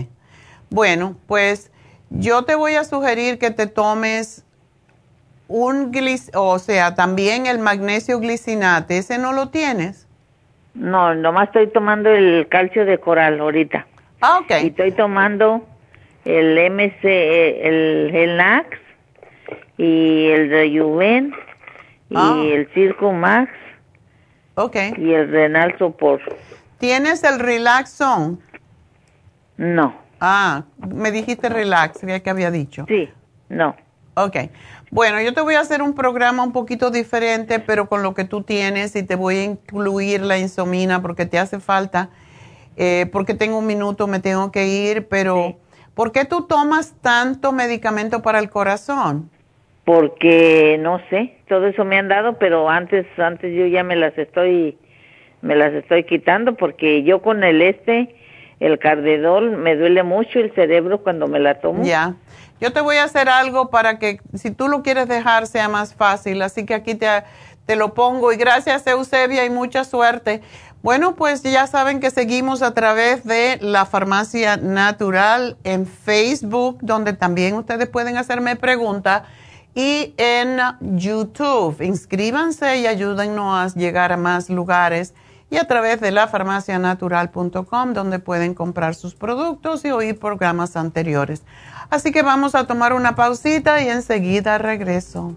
Bueno, pues yo te voy a sugerir que te tomes un glic o sea, también el magnesio glicinate. ¿Ese no lo tienes? No, nomás estoy tomando el calcio de coral ahorita. Ah, ok. Y estoy tomando el MC, el, el NAX y el de Juven y ah. el Circo Max. Ok. Y el Renal Sopor. ¿Tienes el Relaxon? No. Ah, me dijiste relax, que había dicho. Sí, no. Ok. Bueno, yo te voy a hacer un programa un poquito diferente, pero con lo que tú tienes y te voy a incluir la insomina porque te hace falta. Eh, porque tengo un minuto, me tengo que ir, pero ¿por qué tú tomas tanto medicamento para el corazón? Porque no sé, todo eso me han dado, pero antes, antes yo ya me las estoy, me las estoy quitando porque yo con el este, el cardedol, me duele mucho el cerebro cuando me la tomo. Ya. Yo te voy a hacer algo para que si tú lo quieres dejar sea más fácil, así que aquí te, te lo pongo y gracias Eusebia y mucha suerte. Bueno, pues ya saben que seguimos a través de la Farmacia Natural en Facebook, donde también ustedes pueden hacerme preguntas, y en YouTube. Inscríbanse y ayúdennos a llegar a más lugares y a través de la farmacianatural.com, donde pueden comprar sus productos y oír programas anteriores. Así que vamos a tomar una pausita y enseguida regreso.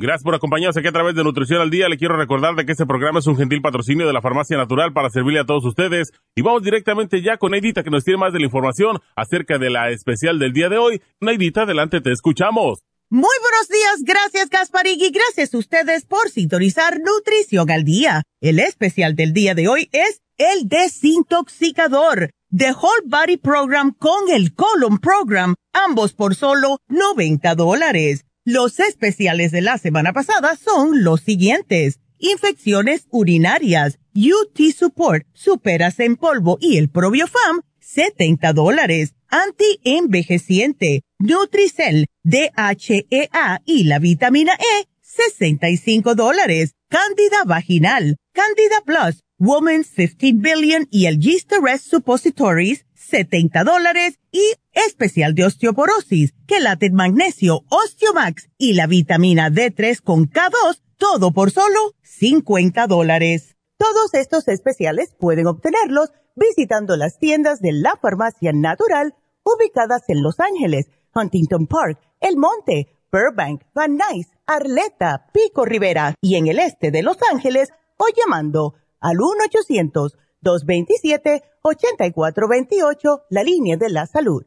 Gracias por acompañarnos aquí a través de Nutrición al Día. Le quiero recordar de que este programa es un gentil patrocinio de la Farmacia Natural para servirle a todos ustedes. Y vamos directamente ya con Neidita que nos tiene más de la información acerca de la especial del día de hoy. Neidita, adelante, te escuchamos. Muy buenos días, gracias Gasparig gracias a ustedes por sintonizar Nutrición al Día. El especial del día de hoy es el desintoxicador The Whole Body Program con el Colon Program, ambos por solo 90 dólares. Los especiales de la semana pasada son los siguientes. Infecciones urinarias, UT Support, Superas en polvo y el Probiofam, 70 dólares. Anti-envejeciente, Nutricel, DHEA y la vitamina E, 65 dólares. Cándida vaginal, Candida Plus, Woman's 15 Billion y el Gist Suppositories, 70 dólares y especial de osteoporosis, quelate magnesio, osteomax y la vitamina D3 con K2, todo por solo 50 dólares. Todos estos especiales pueden obtenerlos visitando las tiendas de la farmacia natural ubicadas en Los Ángeles, Huntington Park, El Monte, Burbank, Van Nuys, Arleta, Pico Rivera y en el este de Los Ángeles o llamando al 1 800 227-8428, la línea de la salud.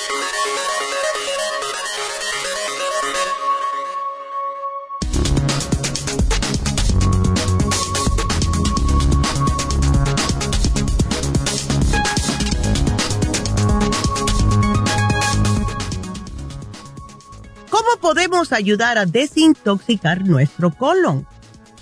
Podemos ayudar a desintoxicar nuestro colon?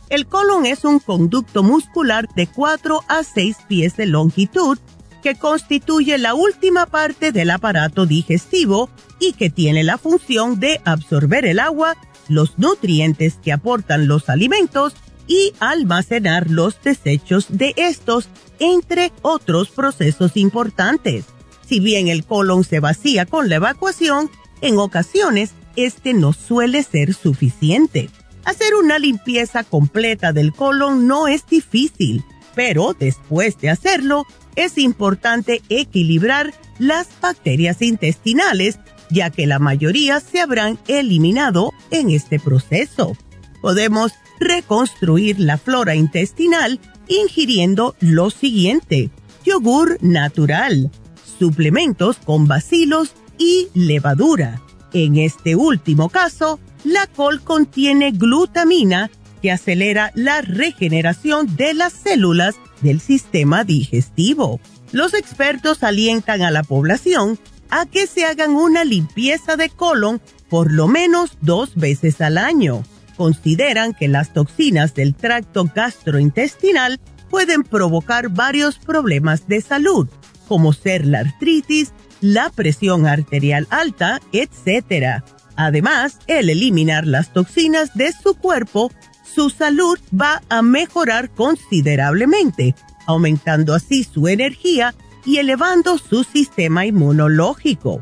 El colon es un conducto muscular de 4 a 6 pies de longitud que constituye la última parte del aparato digestivo y que tiene la función de absorber el agua, los nutrientes que aportan los alimentos y almacenar los desechos de estos, entre otros procesos importantes. Si bien el colon se vacía con la evacuación, en ocasiones este no suele ser suficiente. Hacer una limpieza completa del colon no es difícil, pero después de hacerlo, es importante equilibrar las bacterias intestinales, ya que la mayoría se habrán eliminado en este proceso. Podemos reconstruir la flora intestinal ingiriendo lo siguiente, yogur natural, suplementos con bacilos y levadura. En este último caso, la col contiene glutamina que acelera la regeneración de las células del sistema digestivo. Los expertos alientan a la población a que se hagan una limpieza de colon por lo menos dos veces al año. Consideran que las toxinas del tracto gastrointestinal pueden provocar varios problemas de salud, como ser la artritis, la presión arterial alta, etc. Además, el eliminar las toxinas de su cuerpo, su salud va a mejorar considerablemente, aumentando así su energía y elevando su sistema inmunológico.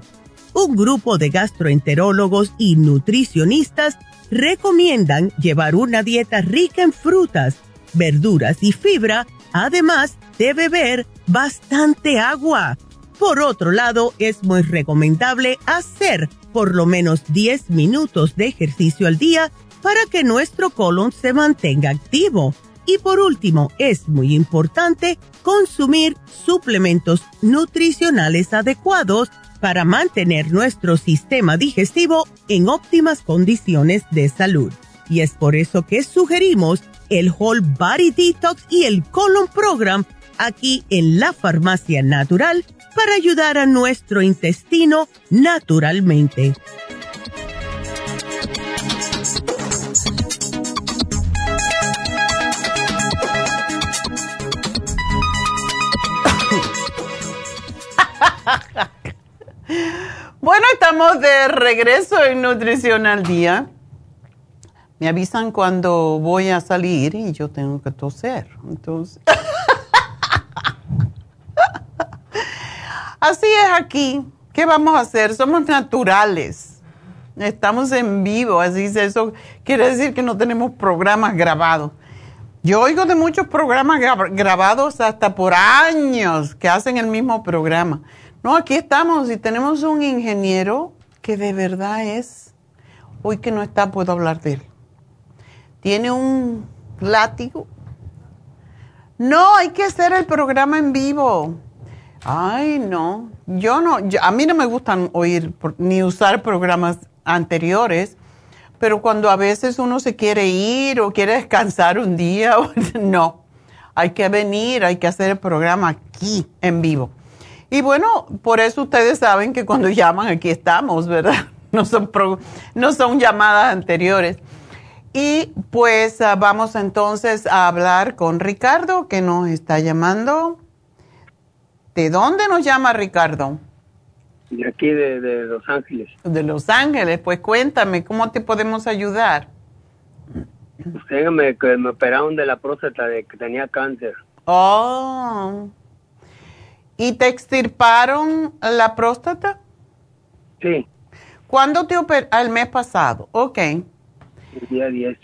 Un grupo de gastroenterólogos y nutricionistas recomiendan llevar una dieta rica en frutas, verduras y fibra, además de beber bastante agua. Por otro lado, es muy recomendable hacer por lo menos 10 minutos de ejercicio al día para que nuestro colon se mantenga activo. Y por último, es muy importante consumir suplementos nutricionales adecuados para mantener nuestro sistema digestivo en óptimas condiciones de salud. Y es por eso que sugerimos el Whole Body Detox y el Colon Program aquí en la Farmacia Natural para ayudar a nuestro intestino naturalmente. bueno, estamos de regreso en Nutrición al Día. Me avisan cuando voy a salir y yo tengo que toser. Entonces. Así es aquí. ¿Qué vamos a hacer? Somos naturales. Estamos en vivo, así es eso. Quiere decir que no tenemos programas grabados. Yo oigo de muchos programas grabados hasta por años que hacen el mismo programa. No, aquí estamos y tenemos un ingeniero que de verdad es, hoy que no está, puedo hablar de él. Tiene un látigo. No, hay que hacer el programa en vivo. Ay, no. Yo no, a mí no me gustan oír ni usar programas anteriores, pero cuando a veces uno se quiere ir o quiere descansar un día, no. Hay que venir, hay que hacer el programa aquí en vivo. Y bueno, por eso ustedes saben que cuando llaman aquí estamos, ¿verdad? No son, no son llamadas anteriores. Y pues ah, vamos entonces a hablar con Ricardo que nos está llamando. ¿De dónde nos llama Ricardo? De aquí, de, Los Ángeles. De Los Ángeles, pues cuéntame, ¿cómo te podemos ayudar? Pues me, que me operaron de la próstata, de que tenía cáncer. Oh. ¿Y te extirparon la próstata? Sí. ¿Cuándo te operaron? El mes pasado, ok. El día 10.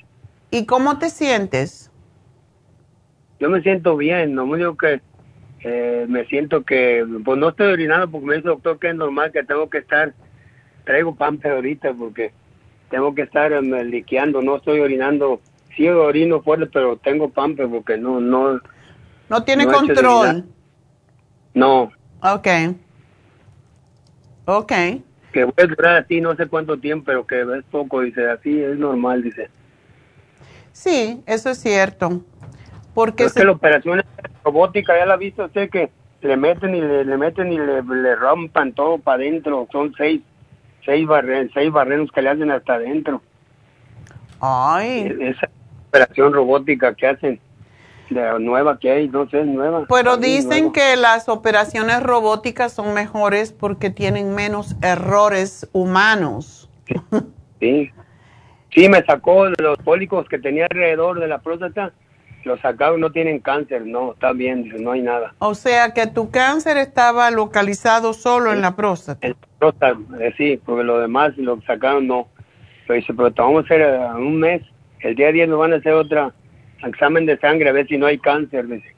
¿Y cómo te sientes? Yo me siento bien, no me digo que eh, me siento que, pues no estoy orinando porque me dice el doctor que es normal que tengo que estar, traigo pampe ahorita porque tengo que estar eh, liqueando, no estoy orinando, sí orino fuerte, pero tengo pampe porque no, no. No tiene control. No. Ok. Ok. Que voy a durar así no sé cuánto tiempo, pero que es poco, dice, así es normal, dice. Sí, eso es cierto. Porque es que la operación robótica, ya la ha visto usted que le meten y le, meten y le, le, rompan todo para adentro. Son seis, seis, barren, seis barrenos que le hacen hasta adentro. Ay. Esa operación robótica que hacen, la nueva que hay, no sé, es nueva. Pero dicen que las operaciones robóticas son mejores porque tienen menos errores humanos. Sí. Sí, me sacó los pólicos que tenía alrededor de la próstata los sacados no tienen cáncer, no, está bien, no hay nada. O sea que tu cáncer estaba localizado solo en la próstata. En la próstata, eh, sí, porque lo demás lo sacaron no. Pero dice, pero te vamos a hacer eh, un mes el día 10 me van a hacer otra examen de sangre a ver si no hay cáncer. Dice.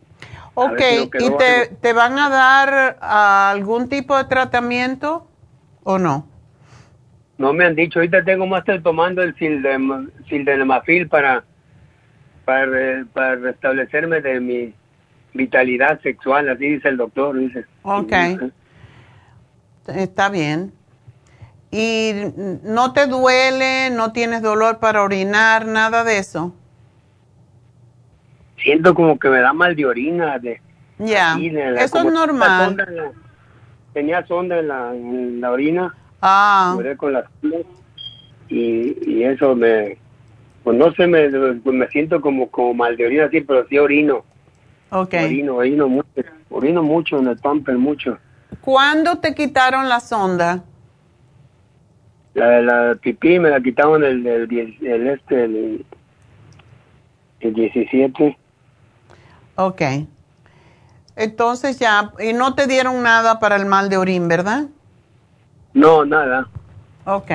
Ok, ¿y te, te, van a dar algún tipo de tratamiento o no? No me han dicho, ahorita tengo más estar tomando el sildenafil para, para, para restablecerme de mi vitalidad sexual, así dice el doctor, dice. Ok, está bien. ¿Y no te duele, no tienes dolor para orinar, nada de eso? Siento como que me da mal de orina. De, ya, eso es normal. tenía sonda en la, en la orina Ah. Con las y, y eso me, pues no sé, me, me siento como, como mal de orina, así, pero sí orino. Ok. Orino, orino mucho, orino mucho en el pamper, mucho. ¿Cuándo te quitaron la sonda? La, la pipí me la quitaron el, el, el este, el, el 17. Ok. Entonces ya, y no te dieron nada para el mal de orín, ¿verdad? No, nada. Ok.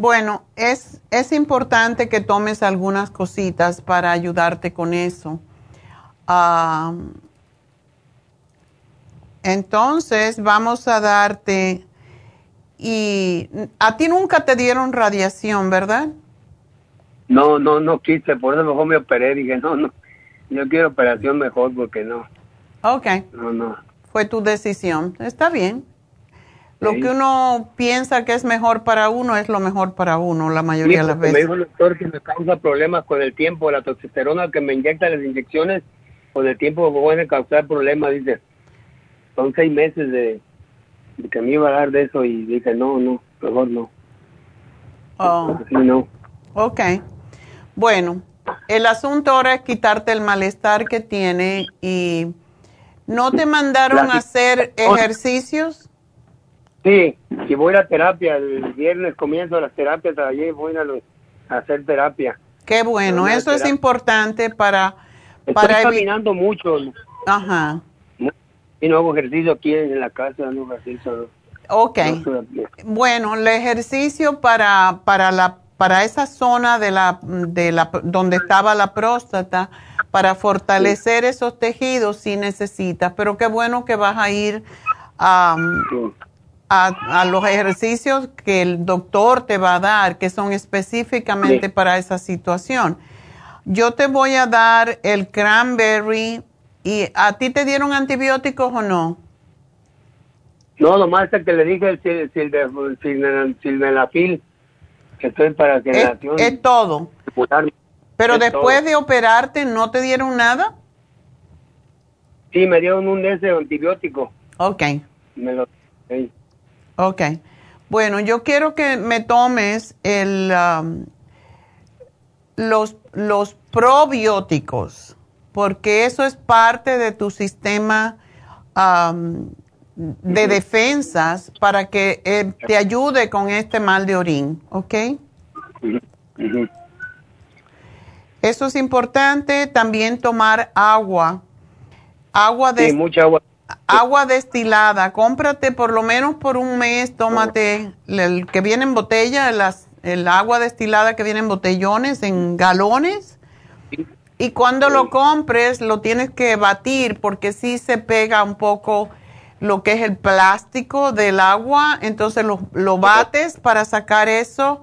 Bueno, es, es importante que tomes algunas cositas para ayudarte con eso. entonces, vamos a darte... Y a ti nunca te dieron radiación, ¿verdad? No, no, no quise, por eso mejor me operé. Dije, no, no, yo quiero operación mejor porque no. Ok. No, no. Fue tu decisión. Está bien. Lo que uno piensa que es mejor para uno es lo mejor para uno la mayoría de las veces. Me dijo el doctor que me causa problemas con el tiempo, la testosterona que me inyecta las inyecciones, con el tiempo me puede causar problemas, dice. Son seis meses de, que me iba a dar de eso y dije, no, no, mejor no. Oh. no. Ok. Bueno, el asunto ahora es quitarte el malestar que tiene y ¿no te mandaron a hacer ejercicios? Sí, si voy a terapia, el viernes comienzo las terapias, ayer voy a, hacer terapia. Qué bueno, eso es importante para... Estoy para caminando mucho. Ajá. Y no hago ejercicio aquí en la casa, no ejercicio. Ok. bueno, el ejercicio para, para, la, para esa zona de la, de la, donde estaba la próstata, para fortalecer esos tejidos, sí necesitas, pero qué bueno que vas a ir a a, los ejercicios que el doctor te va a dar, que son específicamente para esa situación. Yo te voy a dar el cranberry y ¿a ti te dieron antibióticos o no? No, nomás es que le dije el sildenafil, que estoy para generación. Es, es todo. Pero después de operarte, ¿no te dieron nada? Sí, me dieron un ese antibiótico. Ok. Me lo... Ok. Bueno, yo quiero que me tomes el, um, los, los probióticos, porque eso es parte de tu sistema um, de defensas para que eh, te ayude con este mal de orín, ¿ok? Eso es importante, también tomar agua, agua de... Sí, mucha agua agua destilada, cómprate por lo menos por un mes, tómate el que viene en botella, las, el agua destilada que viene en botellones, en galones. Y cuando lo compres, lo tienes que batir porque si se pega un poco lo que es el plástico del agua. Entonces lo, lo bates para sacar eso,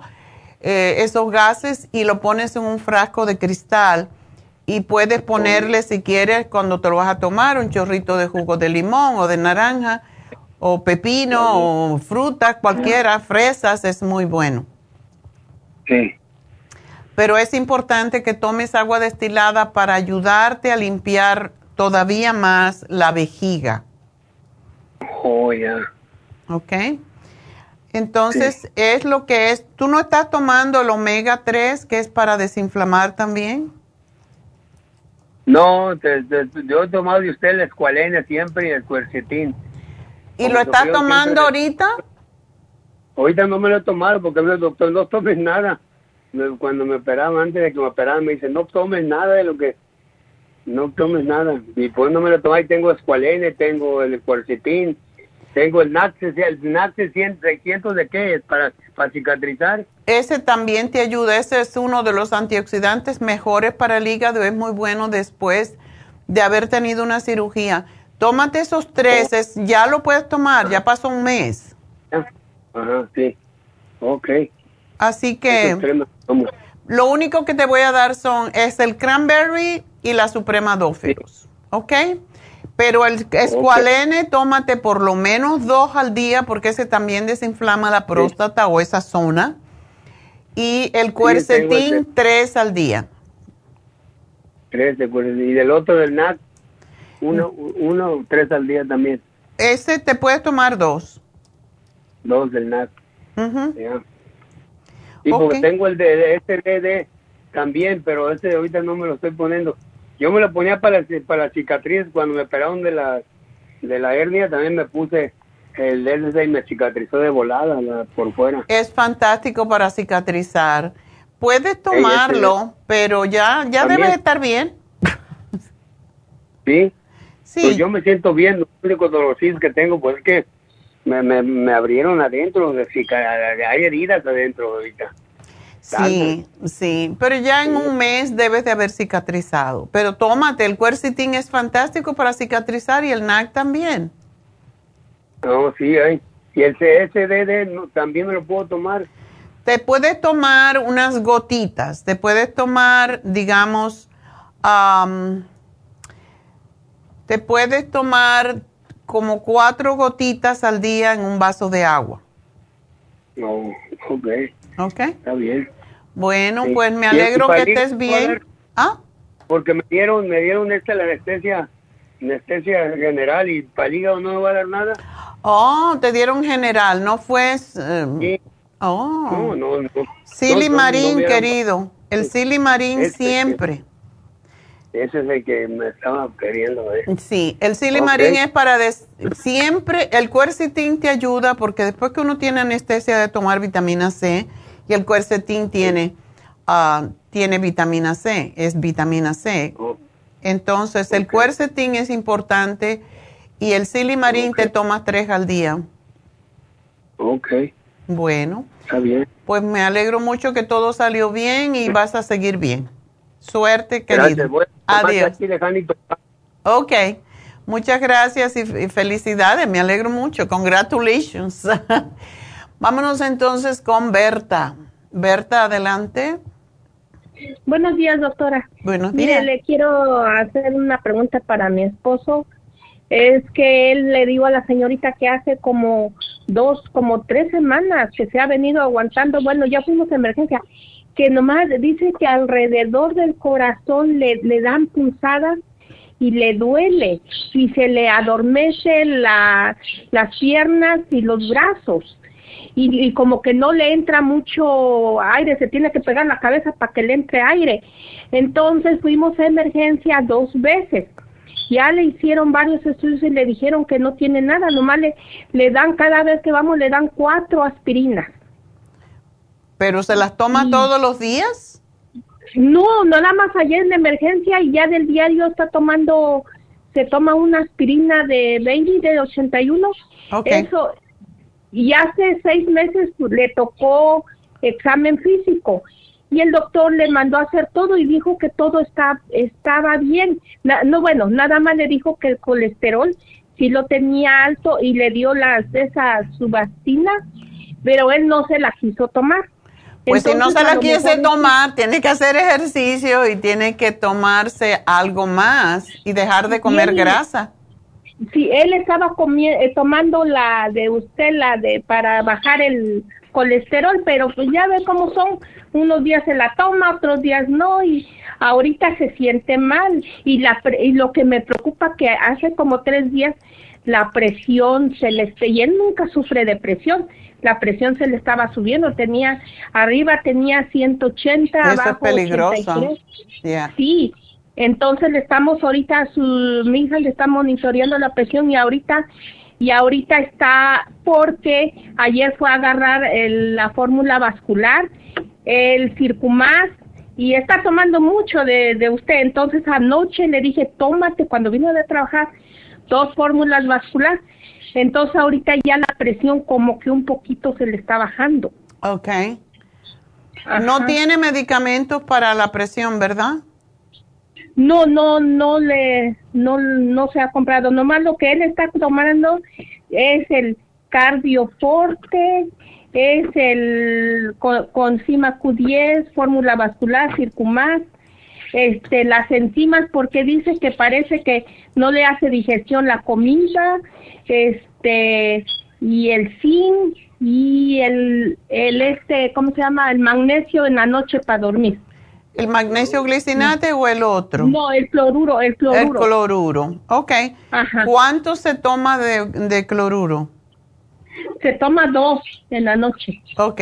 eh, esos gases y lo pones en un frasco de cristal y puedes ponerle, si quieres, cuando te lo vas a tomar, un chorrito de jugo de limón o de naranja, o pepino, o fruta, cualquiera, fresas, es muy bueno. Sí. Pero es importante que tomes agua destilada para ayudarte a limpiar todavía más la vejiga. Oh, ya. ¿Ok? Entonces, es lo que es. ¿Tú no estás tomando el omega 3, que es para desinflamar también? No, yo he tomado de usted el escualene siempre y el cuercetín. ¿Y lo está tomando ahorita? Ahorita no me lo he tomado porque el doctor no tomes nada. Cuando me operaban, antes de que me operaran, me dice, no tomes nada de lo que... No tomes nada. Y pues no me lo. Ahí tengo escualene, tengo el cuercetín, tengo el NAC, el NAC 600 de qué es, para, para cicatrizar. Ese también te ayuda, ese es uno de los antioxidantes mejores para el hígado, es muy bueno después de haber tenido una cirugía. Tómate esos tres, es- ya lo puedes tomar, ya pasó un mes. Ajá, sí. Ok. Así que lo único que te voy a dar son, es el cranberry y la suprema dófilos, ¿ok? Pero el escualene, tómate por lo menos dos al día porque ese también desinflama la próstata o esa zona. Y el cuercetín, tres al día. Tres de cuerda. Y del otro del NAC, uno, uno, tres al día también. Ese te puedes tomar dos. Dos del NAC. Ya. Sí, porque tengo el de, de SDD también, pero ese ahorita no me lo estoy poniendo. Yo me lo ponía para, para la cicatriz cuando me operaron de la, de la hernia, también me puse el SDD y me cicatrizó de volada la- por fuera. Es fantástico para cicatrizar. Puedes tomarlo, pero ya, ya También. debes estar bien. ¿Sí? Sí. Pues yo me siento bien, los únicos que tengo, pues es que me, me, me abrieron adentro, de cica- hay heridas adentro ahorita. Sí, sí, pero ya en un mes debes de haber cicatrizado. Pero tómate, el cuercitín es fantástico para cicatrizar y el NAC también. No, sí, hay. Y el CSDD también me lo puedo tomar. Te puedes tomar unas gotitas, te puedes tomar, digamos, am, te puedes tomar como cuatro gotitas al día en un vaso de agua. No, ok, ¿Ok? está bien. Bueno, Sí. pues me ¿Y el alegro que estés bien. ¿Ah? Porque me dieron, me dieron esta la anestesia, anestesia general y para el hígado no me va a dar nada. Oh, te dieron general, no fue... eh, Sí. Oh. No, no, no. Silimarín, No, querido. El Silimarín Este, siempre. Ese es el que me estaba queriendo ver. Sí, el Silimarín Ok. es para des- siempre, el cuercetín te ayuda porque después que uno tiene anestesia de tomar vitamina C y el cuercetín tiene, ah, tiene vitamina C, es vitamina C. Oh, Entonces el cuercetín es importante y el Silimarín te tomas tres al día. ok, Bueno, está bien. pues me alegro mucho que todo salió bien y vas a seguir bien. Suerte, Gracias. querido. Tomar Adiós. aquí. Ok, muchas gracias y felicidades, me alegro mucho, congratulations. Vámonos entonces con Berta. Berta, adelante. Buenos días, doctora. Buenos Mire, días. le quiero hacer una pregunta para mi esposo. Es que él le dijo a la señorita que hace como dos, como tres semanas que se ha venido aguantando. Bueno, ya fuimos a emergencia. Que nomás dice que alrededor del corazón le, le dan pulsadas y le duele. Y se le adormece la, las piernas y los brazos y, y como que no le entra mucho aire, se tiene que pegar la cabeza para que le entre aire. Entonces fuimos a emergencia dos veces. Ya le hicieron varios estudios y le dijeron que no tiene nada, nomás le, le dan cada vez que vamos, le dan cuatro aspirinas. ¿Pero se las toma todos los días? No, nada más ayer en la emergencia y ya del diario está tomando, se toma una aspirina de baby de 81. Ok. Eso, y hace seis meses pues, le tocó examen físico y el doctor le mandó a hacer todo y dijo que todo está, estaba bien. Na- no, bueno, nada más le dijo que el colesterol sí lo tenía alto y le dio las de esas subastinas, pero él no se la quiso tomar. Pues si no se la quiere tomar, tiene que hacer ejercicio y tiene que tomarse algo más y dejar de comer grasa. Sí, él estaba eh, tomando la de usted, la de para bajar el colesterol, pero pues ya ve cómo son, unos días se la toma, otros días no, y ahorita se siente mal. Y, la, pre- y lo que me preocupa que hace como tres días la presión se le, y él nunca sufre de presión, la presión se le estaba subiendo, tenía, arriba tenía 180, Eso es abajo peligroso. 83. Ya. Sí, entonces le estamos ahorita, a su, mi hija le está monitoreando la presión y ahorita, y ahorita está porque ayer fue a agarrar el- la fórmula vascular, el Circumás, y está tomando mucho de, de usted. Entonces anoche le dije, tómate cuando vino de trabajar dos fórmulas vascular Entonces ahorita ya la presión como que un poquito se le está bajando. Ok. No tiene medicamentos para la presión, ¿verdad? No, no, no le, no, no se ha comprado. Nomás lo que él está tomando es el cardioforte, es el Concima Q10, fórmula vascular, Circumax, este, las enzimas, porque dice que parece que no le hace digestión la comida, este, y el zinc, y el, el este, ¿cómo se llama? El magnesio en la noche para dormir. ¿El magnesio glicinate o el otro? No, el cloruro, el cloruro. El cloruro, ok. ¿Cuánto se toma de, de, cloruro? Se toma dos en la noche. Ok.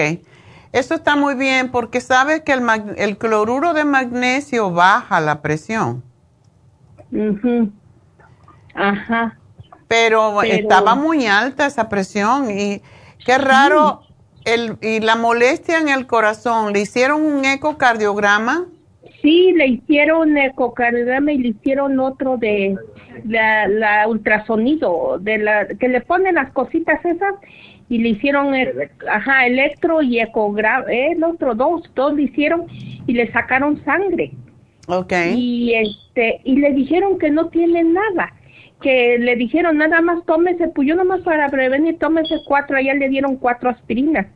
Eso está muy bien porque sabes que el, el cloruro de magnesio baja la presión. Ajá. Pero, Pero, estaba muy alta esa presión y Qué raro. El, ¿Y la molestia en el corazón? ¿Le hicieron un ecocardiograma? Sí, le hicieron ecocardiograma y le hicieron otro de la, ultrasonido, de la que le ponen las cositas esas y le hicieron, ajá, electro y ecograma, el otro dos, dos le hicieron y le sacaron sangre. Okay. Y este y le dijeron que no tiene nada que le dijeron nada más tómese, pues yo nomás para prevenir, tómese cuatro, allá le dieron cuatro aspirinas.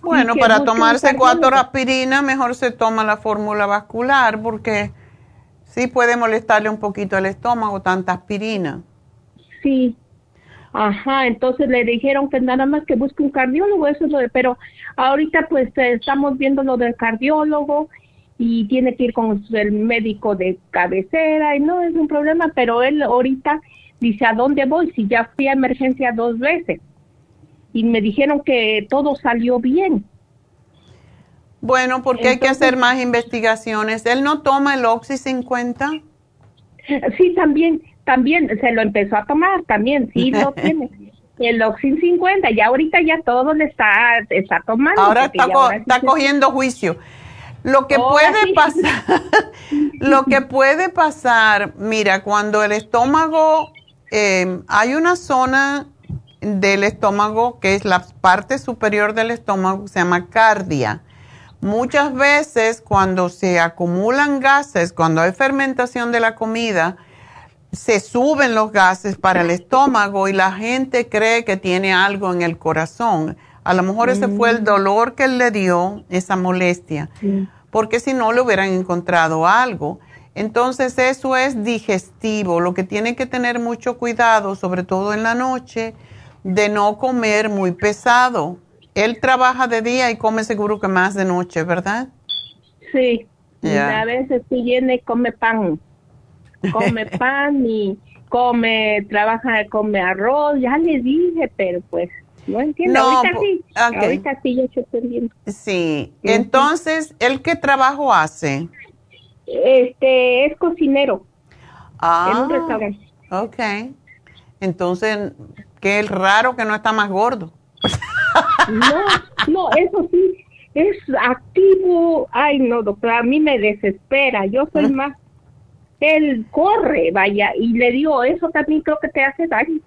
Bueno, para tomarse cuatro aspirinas, mejor se toma la fórmula vascular, porque sí puede molestarle un poquito el estómago, tanta aspirina. Sí, Ajá, entonces le dijeron que nada más que busque un cardiólogo, eso es lo de, pero ahorita pues estamos viendo lo del cardiólogo y tiene que ir con el médico de cabecera y no es un problema, pero él ahorita dice, ¿a dónde voy? Si ya fui a emergencia dos veces y me dijeron que todo salió bien. Bueno, porque hay que hacer más investigaciones. ¿Él no toma el Oxy 50? Sí, también, también se lo empezó a tomar, también, sí lo tiene. El Oxy 50, ya ahorita ya todo le está, está tomando. Ahora está, está cogiendo juicio. Lo que puede pasar, lo que puede pasar, mira, cuando el estómago, em, hay una zona del estómago que es la parte superior del estómago, se llama cardia. Muchas veces cuando se acumulan gases, cuando hay fermentación de la comida, se suben los gases para el estómago y la gente cree que tiene algo en el corazón. A lo mejor ese fue el mm. dolor que él le dio, esa molestia, porque si no le hubieran encontrado algo. Entonces eso es digestivo, lo que tiene que tener mucho cuidado, sobre todo en la noche, de no comer muy pesado. Él trabaja de día y come seguro que más de noche, ¿verdad? Sí, a veces sí viene y come pan, come pan y come, trabaja, come arroz, ya le dije, pero pues no entiendo. ahorita sí. Ahorita sí, yo estoy viendo. Sí. Entonces, ¿él qué trabajo hace? Este, es cocinero. Ah. En un restaurante. Ok. Entonces, qué raro que no está más gordo. No, no, eso sí, es activo. Ay, no, doctora, a mí me desespera. Yo soy más. Él corre, vaya, y le digo, eso también creo que te hace daño.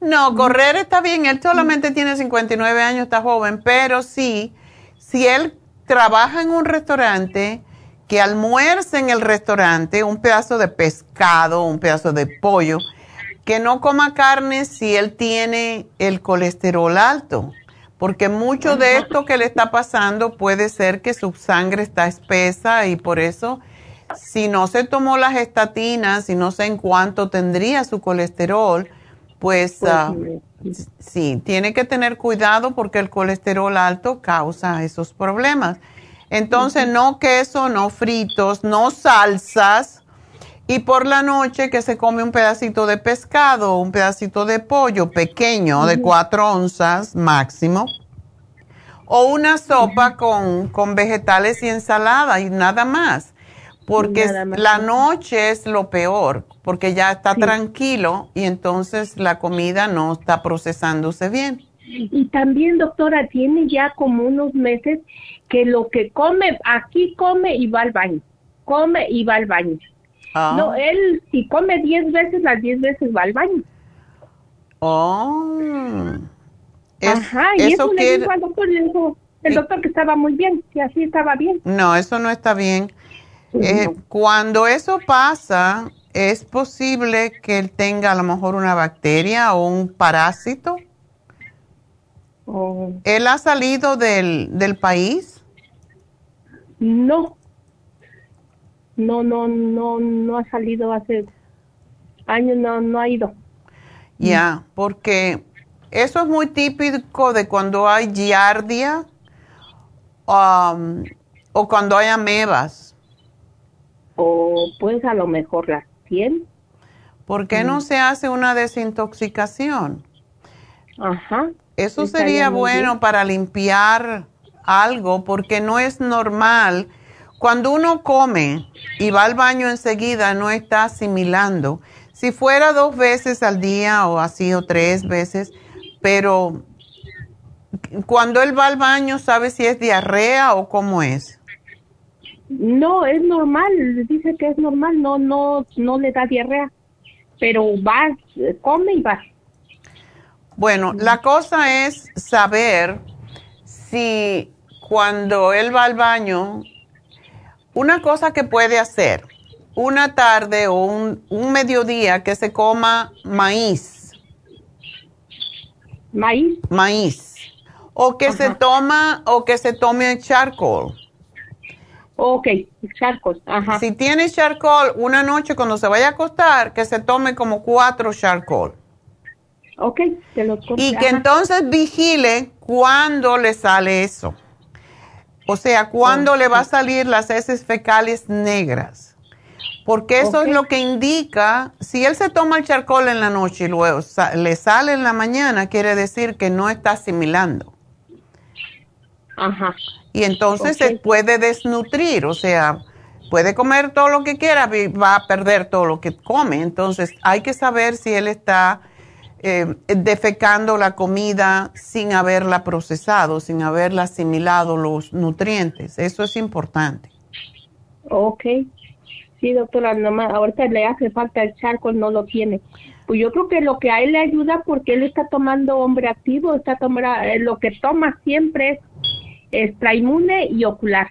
No, correr está bien. Él solamente tiene 59 años, está joven, pero sí, si él trabaja en un restaurante, que almuerce en el restaurante un pedazo de pescado, un pedazo de pollo, que no coma carne si él tiene el colesterol alto, porque mucho de esto que le está pasando puede ser que su sangre está espesa y por eso si no se tomó las estatinas y no sé en cuánto tendría su colesterol, pues, ah, sí, tiene que tener cuidado porque el colesterol alto causa esos problemas. Entonces, no queso, no fritos, no salsas. Y por la noche que se come un pedacito de pescado, un pedacito de pollo pequeño de cuatro onzas máximo. O una sopa con, con vegetales y ensalada y nada más porque la noche es lo peor, porque ya está tranquilo y entonces la comida no está procesándose bien. Y también, doctora, tiene ya como unos meses que lo que come, aquí come y va al baño, come y va al baño. Ah. No, él si come 10 veces, las 10 veces va al baño. Oh. Ajá, y eso, le dijo al doctor, le dijo el doctor que estaba muy bien, que así estaba bien. No, eso no está bien. Eh, cuando eso pasa, es posible que él tenga a lo mejor una bacteria o un parásito. Oh. ¿Él ha salido del, del país? No. No, no, no, no ha salido hace años, no, no ha ido. Ya, porque eso es muy típico de cuando hay giardia um, o cuando hay amebas. O pues a lo mejor la piel. ¿Por qué no se hace una desintoxicación? Ajá. Eso sería bueno para limpiar algo porque no es normal. Cuando uno come y va al baño enseguida no está asimilando. Si fuera dos veces al día o así o tres veces, pero cuando él va al baño, ¿sabe si es diarrea o cómo es? No, es normal, dice que es normal, no, no, no le da diarrea, pero va, come y va. Bueno, la cosa es saber si cuando él va al baño, una cosa que puede hacer, una tarde o un, un mediodía que se coma maíz. Maíz. Maíz. O que se toma, o que se tome charcoal. Ok, charcoal, ajá. Si tiene charcoal, una noche cuando se vaya a acostar, que se tome como cuatro charcoal. Ok, te lo Y que entonces vigile cuándo le sale eso. O sea, cuándo le va a salir las heces fecales negras. Porque eso es lo que indica, si él se toma el charcoal en la noche y luego le sale en la mañana, quiere decir que no está asimilando. Ajá. Y entonces se puede desnutrir, o sea, puede comer todo lo que quiera y va a perder todo lo que come. Entonces hay que saber si él está eh, defecando la comida sin haberla procesado, sin haberla asimilado los nutrientes. Eso es importante. Ok. Sí, doctora, nomás ahorita le hace falta el charco, no lo tiene. Pues yo creo que lo que a él le ayuda porque él está tomando hombre activo, está tomando, eh, lo que toma siempre es extrainmune y ocular.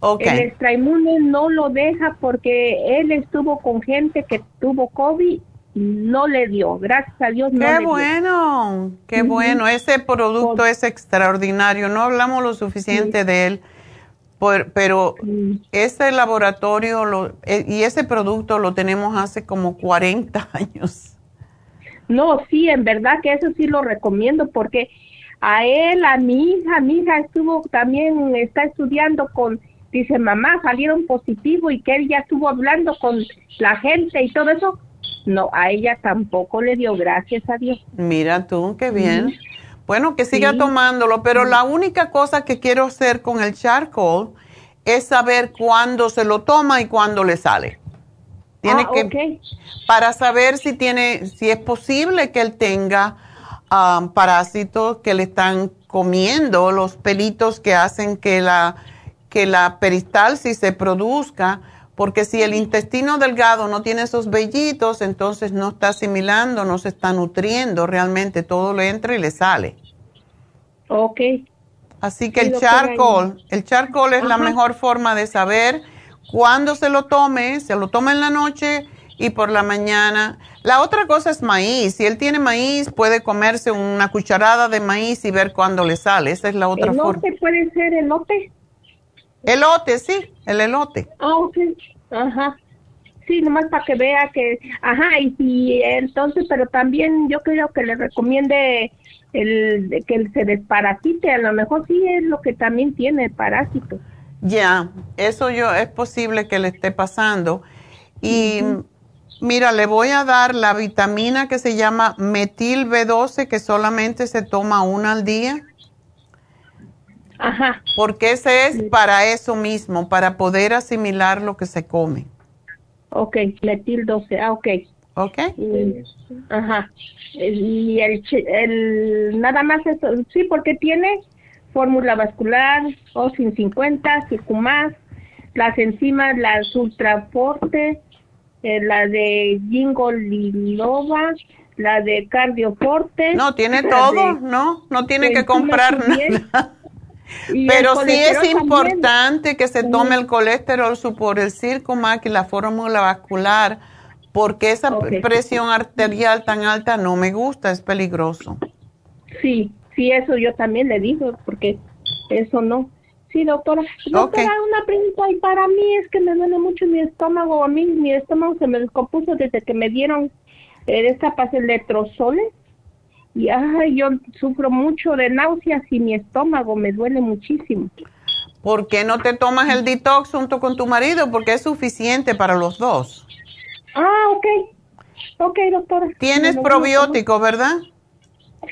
Okay. El extrainmune no lo deja porque él estuvo con gente que tuvo COVID no le dio, gracias a Dios. No qué bueno, qué bueno. Ese producto es extraordinario. No hablamos lo suficiente de él, pero ese laboratorio lo, e, y ese producto lo tenemos hace como 40 años. No, sí, en verdad que eso sí lo recomiendo porque a él, a mi hija, mi hija estuvo también, está estudiando con, dice mamá, salieron positivo y que él ya estuvo hablando con la gente y todo eso no, a ella tampoco le dio, gracias a Dios. Mira tú, qué bien. Bueno, que siga tomándolo, pero la única cosa que quiero hacer con el charcoal es saber cuándo se lo toma y cuándo le sale. Tiene ah, que para saber si tiene, si es posible que él tenga um, parásitos que le están comiendo, los pelitos que hacen que la que la peristalsis se produzca porque si el intestino delgado no tiene esos vellitos, entonces no está asimilando, no se está nutriendo realmente, todo le entra y le sale. Ok. Así que el charcoal, el charcoal es la mejor forma de saber cuándo se lo tome, se lo toma en la noche y por la mañana. La otra cosa es maíz. Si él tiene maíz, puede comerse una cucharada de maíz y ver cuándo le sale. Esa es la otra forma. ¿Elote puede ser elote? Elote, sí, el elote. Ah, ok. Ajá. Sí, nomás para que vea que, ajá, y si entonces, pero también yo creo que le recomiende el que se desparasite, a lo mejor sí es lo que también tiene el parásito. Ya, eso yo es posible que le esté pasando. Y mira, le voy a dar la vitamina que se llama metil B12 que solamente se toma una al día. Ajá. Porque ese es para eso mismo, para poder asimilar lo que se come. Ok, metil 12, ah, ok. Ok. ajá. Y el, el, nada más eso, sí, porque tiene fórmula vascular, OSIN 50, Circumax, las enzimas, las Ultraforte, eh, la de Gingolilova, la de Cardioforte. No, tiene todo, de- ¿no? No tiene que comprar nada. Pero sí es importante que se tome el colesterol su- por el Circumax y la fórmula vascular, porque esa presión arterial tan alta no me gusta, es peligroso. Sí, sí, eso yo también le digo, porque eso no. Sí, doctora. Doctora, una pregunta, y para mí es que me duele mucho mi estómago. A mí mi estómago se me descompuso desde que me dieron eh, esta paz electrosoles. Y ay, yo sufro mucho de náuseas y mi estómago me duele muchísimo. ¿Por qué no te tomas el detox junto con tu marido? Porque es suficiente para los dos. Ah, ok. Ok, doctora. Tienes probióticos, ¿verdad?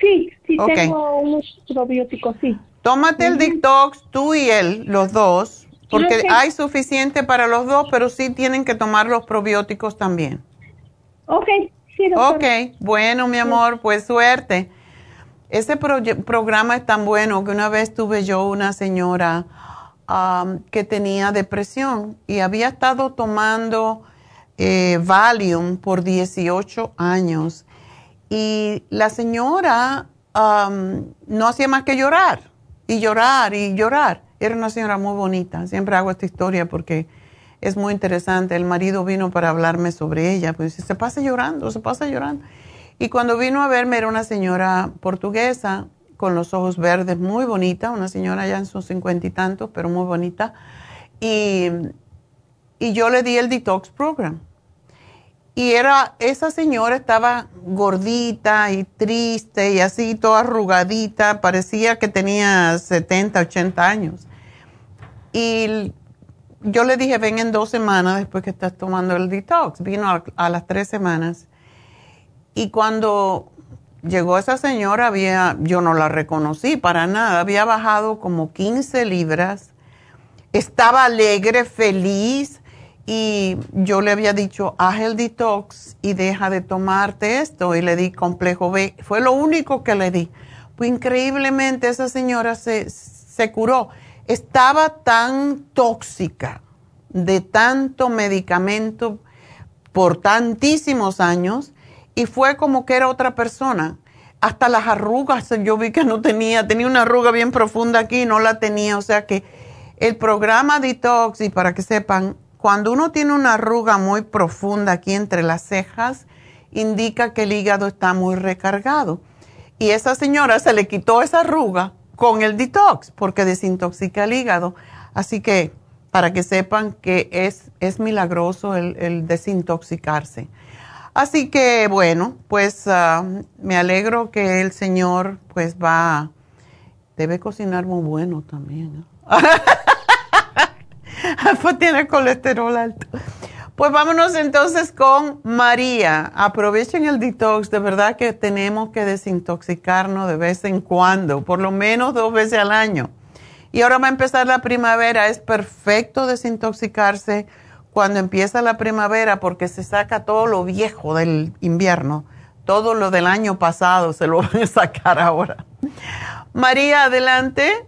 Sí, sí, tengo unos probióticos, sí. Tómate el detox, tú y él, los dos, porque hay suficiente para los dos, pero sí tienen que tomar los probióticos también. Ok, sí, doctora. Ok, bueno, mi amor, pues suerte. Ese proye- programa es tan bueno que una vez tuve yo una señora que tenía depresión y había estado tomando eh, Valium por 18 años y la señora no hacía más que llorar y llorar y llorar. Era una señora muy bonita. Siempre hago esta historia porque es muy interesante. El marido vino para hablarme sobre ella, pues se pasa llorando, se pasa llorando. Y cuando vino a verme era una señora portuguesa con los ojos verdes, muy bonita, una señora ya en sus cincuenta y tantos, pero muy bonita. Y, y yo le di el detox program. Y era, esa señora estaba gordita y triste y así, toda arrugadita, parecía que tenía 70, 80 años. Y yo le dije, ven en dos semanas después que estás tomando el detox. Vino a, a las tres semanas. Y cuando llegó esa señora, había, yo no la reconocí para nada, había bajado como 15 libras, estaba alegre, feliz, y yo le había dicho, haz el detox y deja de tomarte esto, y le di complejo B. Fue lo único que le di. Pues increíblemente esa señora se, se curó. Estaba tan tóxica de tanto medicamento por tantísimos años y fue como que era otra persona. Hasta las arrugas yo vi que no tenía, tenía una arruga bien profunda aquí y no la tenía. O sea que el programa Detox, y para que sepan, cuando uno tiene una arruga muy profunda aquí entre las cejas, indica que el hígado está muy recargado. Y esa señora se le quitó esa arruga con el detox porque desintoxica el hígado. Así que para que sepan que es, es milagroso el, desintoxicarse. Así que bueno, pues ah, me alegro que el Señor pues va, debe cocinar muy bueno también. pues tiene colesterol alto. Pues vámonos entonces con María. Aprovechen el detox, de verdad que tenemos que desintoxicarnos de vez en cuando, por lo menos dos veces al año. Y ahora va a empezar la primavera, es perfecto desintoxicarse cuando empieza la primavera porque se saca todo lo viejo del invierno, todo lo del año pasado se lo van a sacar ahora. María, adelante.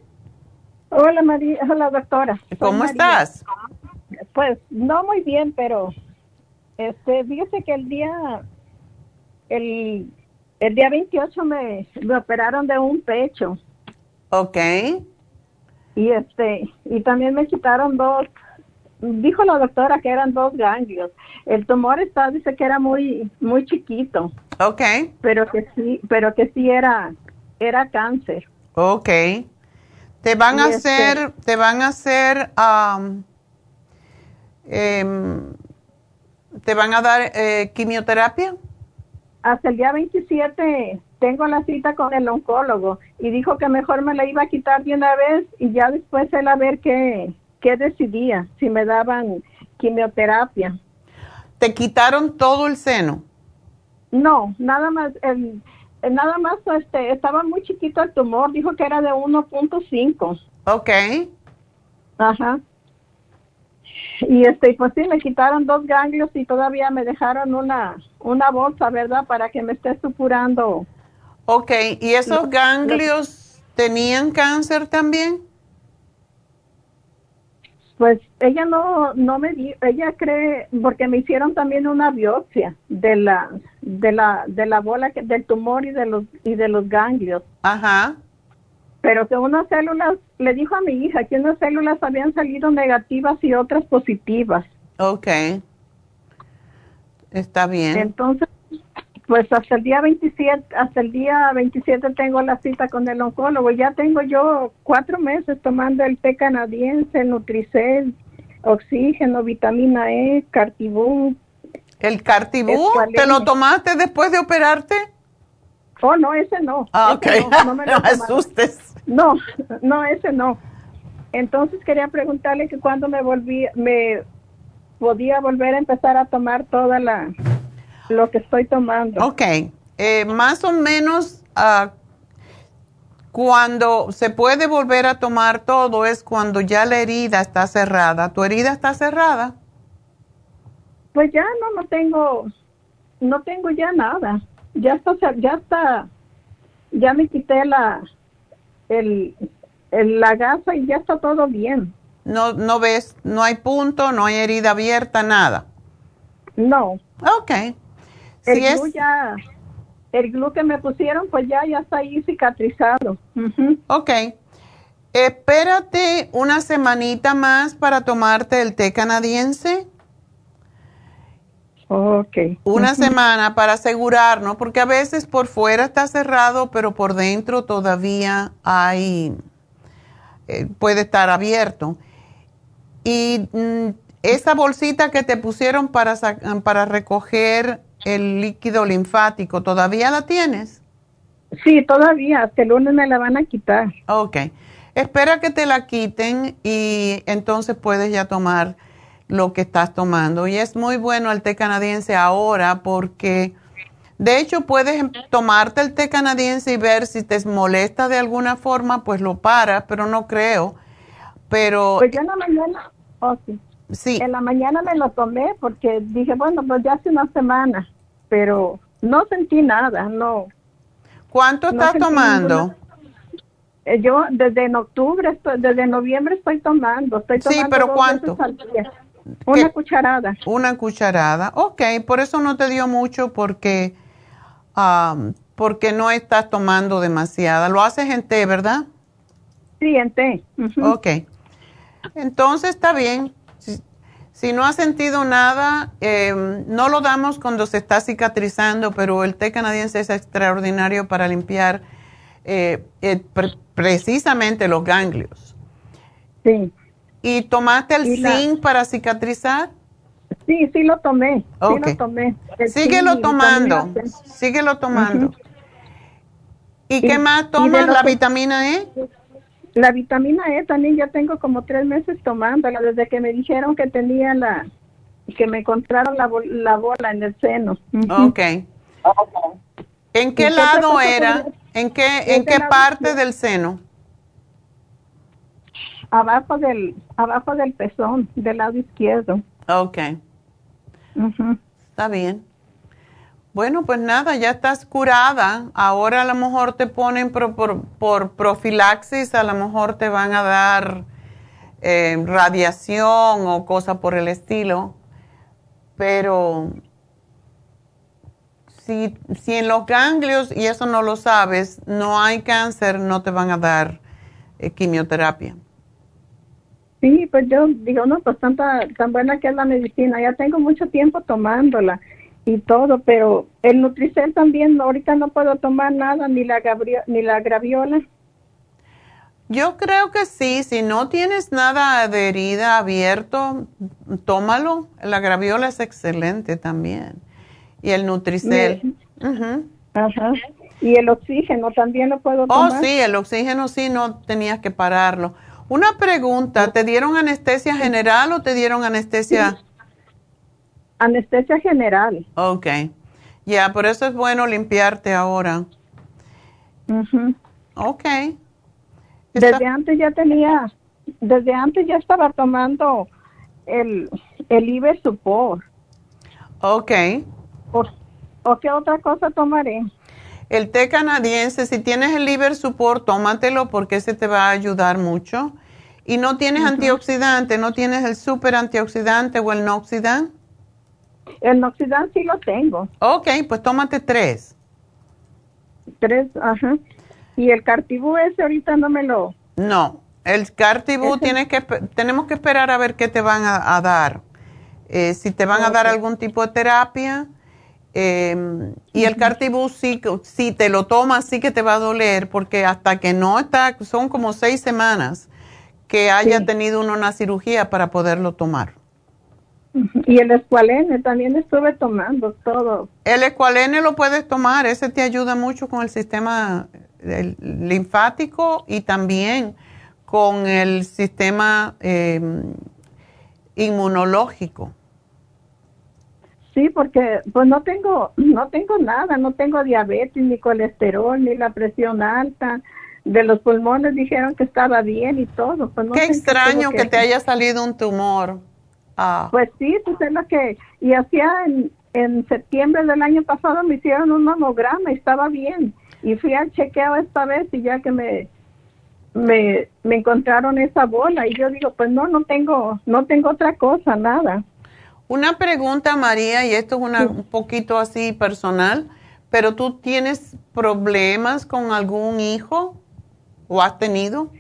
Hola María, hola doctora. ¿Cómo María. estás? Pues no muy bien, pero este, fíjese que el día el, el día 28 me, me operaron de un pecho Ok. y este y también me quitaron dos dijo la doctora que eran dos ganglios. El tumor está dice que era muy muy chiquito, Ok. pero que sí, pero que sí era era cáncer. Ok. Te van a este- hacer, te van a hacer, em, te van a dar eh, quimioterapia. hasta el día 27 tengo la cita con el oncólogo y dijo que mejor me la iba a quitar de una vez y ya después él a ver qué, qué decidía, si me daban quimioterapia. Te quitaron todo el seno. No, nada más, el- nada más este, estaba muy chiquito el tumor, dijo que era de 1.5. Ok. Ajá. Y este, pues sí, me quitaron dos ganglios y todavía me dejaron una, una bolsa, ¿verdad? Para que me esté supurando. Ok. ¿Y esos ganglios tenían cáncer también? Pues ella no no me di, ella cree porque me hicieron también una biopsia de la de la de la bola que- del tumor y de los y de los ganglios. Ajá. Pero que unas células le dijo a mi hija que unas células habían salido negativas y otras positivas. Ok. Está bien. Entonces, pues hasta el día 27, hasta el día 27 tengo la cita con el oncólogo. Ya tengo yo cuatro meses tomando el té canadiense, el Nutricel, oxígeno, vitamina E, Cartibú. ¿El Cartibú? ¿Te lo tomaste después de operarte? Oh, no, ese no. Ah, Ese ok. No, no me lo No asustes. No, no, ese no. Entonces quería preguntarle que cuando me volví, me podía volver a empezar a tomar toda la, lo que estoy tomando. Ok. Eh, más o menos ah, cuando se puede volver a tomar todo es cuando ya la herida está cerrada. ¿Tu herida está cerrada? Pues ya no, no tengo, no tengo ya nada. Ya está, ya está, ya me quité la, el, el- la gasa y ya está todo bien. No, no ves, no hay punto, no hay herida abierta, nada. No. Ok. El Si es- glú ya, el glú que me pusieron, pues ya, ya está ahí cicatrizado. Ujú. Ok. Espérate una semanita más para tomarte el té canadiense. Ok. Una semana para asegurarnos, porque a veces por fuera está cerrado, pero por dentro todavía hay, eh, puede estar abierto. Y mm, esa bolsita que te pusieron para, para recoger el líquido linfático, ¿todavía la tienes? Sí, todavía, hasta el lunes me la van a quitar. Ok. Espera que te la quiten y entonces puedes ya tomar lo que estás tomando. Y es muy bueno el té canadiense ahora porque, de hecho, puedes em- tomarte el té canadiense y ver si te molesta de alguna forma, pues lo paras, pero no creo. Pero Pues yo en la mañana, oh, sí. sí, En la mañana me lo tomé porque dije, bueno, pues ya hace una semana, pero no sentí nada, no. ¿cuánto estás tomando? ninguna- Eh, Yo desde en octubre, estoy- desde noviembre estoy tomando. Estoy Sí, tomando pero dos ¿cuánto? veces al día. Una cucharada. Una cucharada. Ok, por eso no te dio mucho porque, am, porque no estás tomando demasiada. Lo haces en té, ¿verdad? Sí, en té. Ujú. Ok. Entonces está bien. Si, si no has sentido nada, eh, no lo damos cuando se está cicatrizando, pero el té canadiense es extraordinario para limpiar eh, eh, pre- precisamente los ganglios. Sí. ¿Y tomaste el Y la- zinc para cicatrizar? Sí, sí lo tomé. Sí lo tomé. El Síguelo zinc tomando, síguelo tomando. ¿Y, Y- qué más tomas? ¿La que- vitamina E? La vitamina E también ya tengo como tres meses tomándola desde que me dijeron que tenía la, que me encontraron la, bol- la bola en el seno. Ujú. Ok. ¿En ¿Y qué lado era? ¿En qué, en qué parte del seno? Abajo del, abajo del pezón, del lado izquierdo. Ok, Ujú. está bien. Bueno, pues nada, ya estás curada. Ahora a lo mejor te ponen por, por profilaxis, a lo mejor te van a dar eh, radiación o cosa por el estilo. Pero si, si en los ganglios, y eso no lo sabes, no hay cáncer, no te van a dar eh, quimioterapia. Sí, pues yo digo, no, pues tanta, tan buena que es la medicina. Ya tengo mucho tiempo tomándola y todo, pero el Nutricel también, ahorita no puedo tomar nada, ni la, gabrio- ni la graviola. Yo creo que sí, si no tienes nada de herida abierto, tómalo. La graviola es excelente también. Y el Nutricel. Ajá. Y el oxígeno también lo puedo Oh, tomar. sí, el oxígeno sí, no tenías que pararlo. Una pregunta, ¿te dieron anestesia general o te dieron anestesia? Anestesia general. Ok. Ya, por eso es bueno limpiarte ahora. Ujú. Ok. Desde antes ya tenía, desde antes ya estaba tomando el, el Iber Support. Ok. O, ¿O qué otra cosa tomaré? El té canadiense, si tienes el liver support, tómatelo porque ese te va a ayudar mucho. ¿Y no tienes antioxidante? ¿No tienes el super antioxidante o el noxidant? El noxidant sí lo tengo. Ok, pues tómate tres. Tres, ajá. ¿Y el cartibú ese ahorita no me lo...? No, el cartibú tiene que, tenemos que esperar a ver qué te van a, dar. Eh, si te van a dar algún tipo de terapia. Em, y el cartibú sí, si te lo tomas sí que te va a doler porque hasta que no está, son como seis semanas que haya tenido uno una cirugía para poderlo tomar. Y el escualene también estuve tomando todo. El escualene lo puedes tomar, ese te ayuda mucho con el sistema linfático y también con el sistema em, inmunológico. Sí, porque pues no tengo no tengo nada, no tengo diabetes ni colesterol ni la presión alta. De los pulmones dijeron que estaba bien y todo. Pues qué extraño que, te haya salido un tumor. Ah. Pues sí, pues es lo que y hacía en, en septiembre del año pasado me hicieron un mamograma y estaba bien y fui al chequeo esta vez y ya que me me, me encontraron esa bola y yo digo, pues no, no tengo, no tengo otra cosa, nada. Una pregunta, María, y esto es una, un poquito así personal, pero tú tienes problemas con algún hijo o has tenido?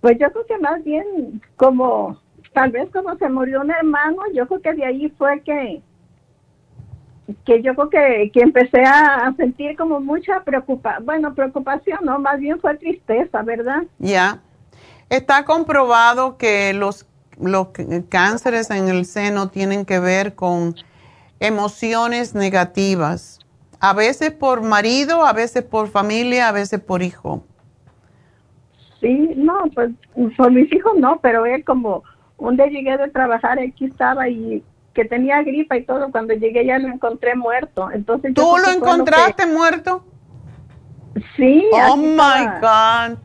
Pues yo creo que más bien como, tal vez como se murió un hermano, yo creo que de ahí fue que, que yo creo que, que empecé a sentir como mucha preocupación, bueno, preocupación, no, más bien fue tristeza, ¿verdad? Ya. Está comprobado que los, los cánceres en el seno tienen que ver con emociones negativas, a veces por marido, a veces por familia, a veces por hijo. Sí, no, pues por mis hijos no, pero él como un día llegué de trabajar, aquí estaba y que tenía gripa y todo, cuando llegué ya lo encontré muerto. Entonces ¿Tú lo encontraste muerto? Sí. Oh my God.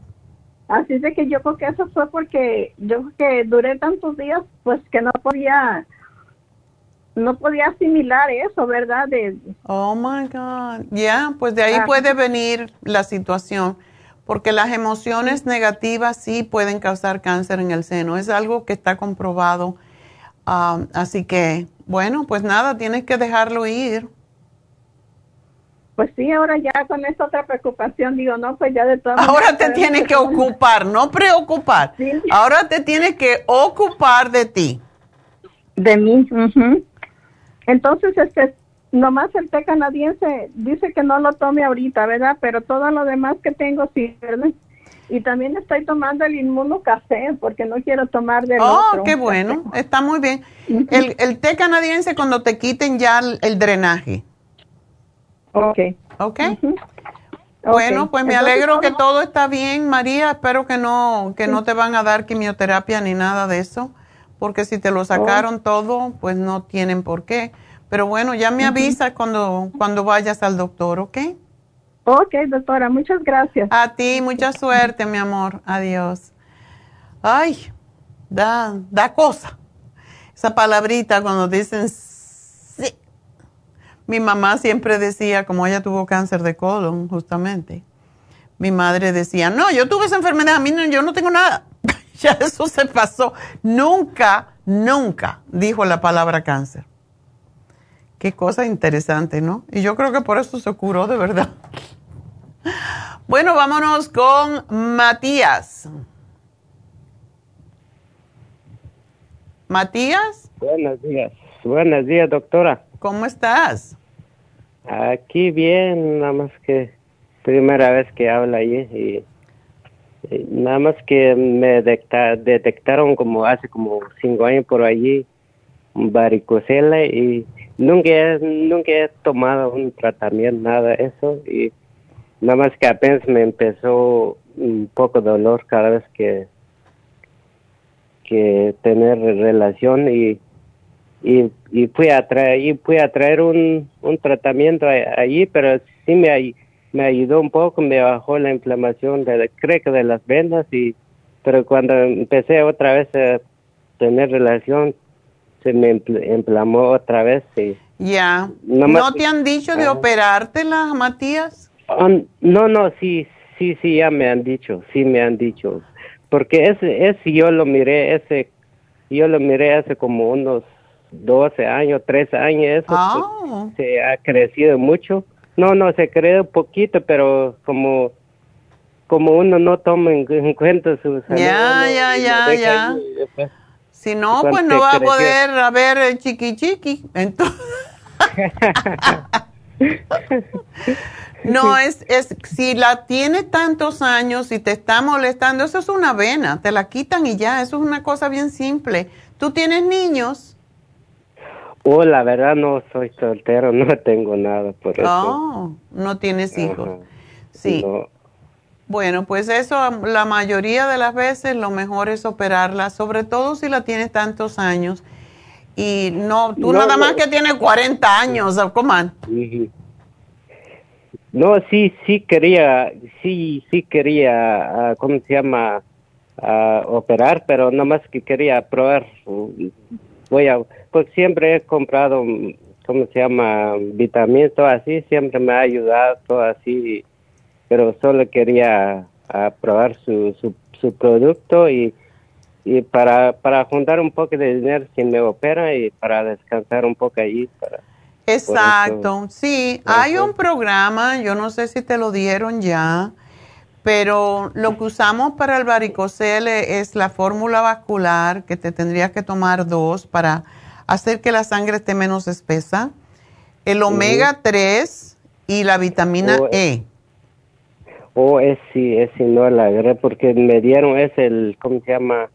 Así de que yo creo que eso fue porque yo creo que duré tantos días, pues que no podía, no podía asimilar eso, ¿verdad? De, oh my God. Ya, pues de ahí ah. puede venir la situación, porque las emociones negativas sí pueden causar cáncer en el seno. Es algo que está comprobado Um, así que, bueno, pues nada, tienes que dejarlo ir. Pues sí, ahora ya con esta otra preocupación, digo, no, pues ya de todas Ahora te tienes que ocupar, no preocupar. Ahora te tienes que ocupar de ti. De mí. Entonces, este, nomás el té canadiense dice que no lo tome ahorita, ¿verdad? Pero todo lo demás que tengo sí, ¿verdad? Y también estoy tomando el inmuno café porque no quiero tomar del oh, otro. Oh, qué bueno, está muy bien. el, el, té canadiense cuando te quiten ya el, drenaje. Ok. Ok. Bueno, pues me alegro que todo está bien, María. Espero que no que no te van a dar quimioterapia ni nada de eso, porque si te lo sacaron oh. todo, pues no tienen por qué. Pero bueno, ya me avisas cuando cuando vayas al doctor, ¿ok? Ok, doctora, muchas gracias. A ti, mucha suerte, mi amor. Adiós. Ay, da, da cosa. Esa palabrita cuando dicen sí. Mi mamá siempre decía, como ella tuvo cáncer de colon, justamente, mi madre decía, no, yo tuve esa enfermedad, a mí no, yo no tengo nada. ya eso se pasó. Nunca, nunca dijo la palabra cáncer. Qué cosa interesante, ¿no? Y yo creo que por eso se curó de verdad. Bueno, vámonos con Matías. Matías. Buenos días. Buenos días, doctora. ¿Cómo estás? Aquí bien, nada más que primera vez que habla allí y, nada más que me detectaron como hace como cinco años por allí varicocela y nunca he, nunca he tomado un tratamiento, nada de eso y nada más que apenas me empezó un poco de dolor cada vez que que tener relación y y, y fui a traer y fui a traer un, un tratamiento allí pero sí me me ayudó un poco me bajó la inflamación de creo que de las venas y pero cuando empecé otra vez a tener relación se me inflamó otra vez. y Ya. ¿No te han dicho de operártela, Matías? Um, no, no, sí, sí, sí, ya me han dicho, sí me han dicho. porque ese, ese yo lo miré, ese, yo lo miré hace como unos 12 años, 13 años, eso Ah. se ha crecido mucho. No, no, se creó poquito, pero como como uno no toma en, en cuenta su salud. Ya, ya, ya, ya. Si no, pues no va a poder haber el chiqui chiqui. Entonces, no, es, es, si la tiene tantos años y te está molestando, eso es una vena, te la quitan y ya, eso es una cosa bien simple. ¿Tú tienes niños? Oh, la verdad no soy soltero, no tengo nada por eso. Oh, no tienes hijos. Ajá. Sí. No. Bueno, pues eso la mayoría de las veces lo mejor es operarla, sobre todo si la tienes tantos años. Y no, tú No, nada más no. que tienes 40 años, Coman. No, sí, sí quería, sí, sí quería, ah, ¿cómo se llama? Ah, operar, pero nada más que quería probar. Voy a, pues siempre he comprado, ¿cómo se llama? Vitaminas, todo así, siempre me ha ayudado, todo así, pero solo quería ah, probar su, su, su producto y, y para, para juntar un poco de dinero si me opera y para descansar un poco allí. Para, Exacto, sí, hay un programa, yo no sé si te lo dieron ya, pero lo que usamos para el varicocele es la fórmula vascular, que te tendrías que tomar dos para hacer que la sangre esté menos espesa, el omega 3 y la vitamina Oh, E. O es si, es si no la agarré porque me dieron es el, ¿cómo se llama?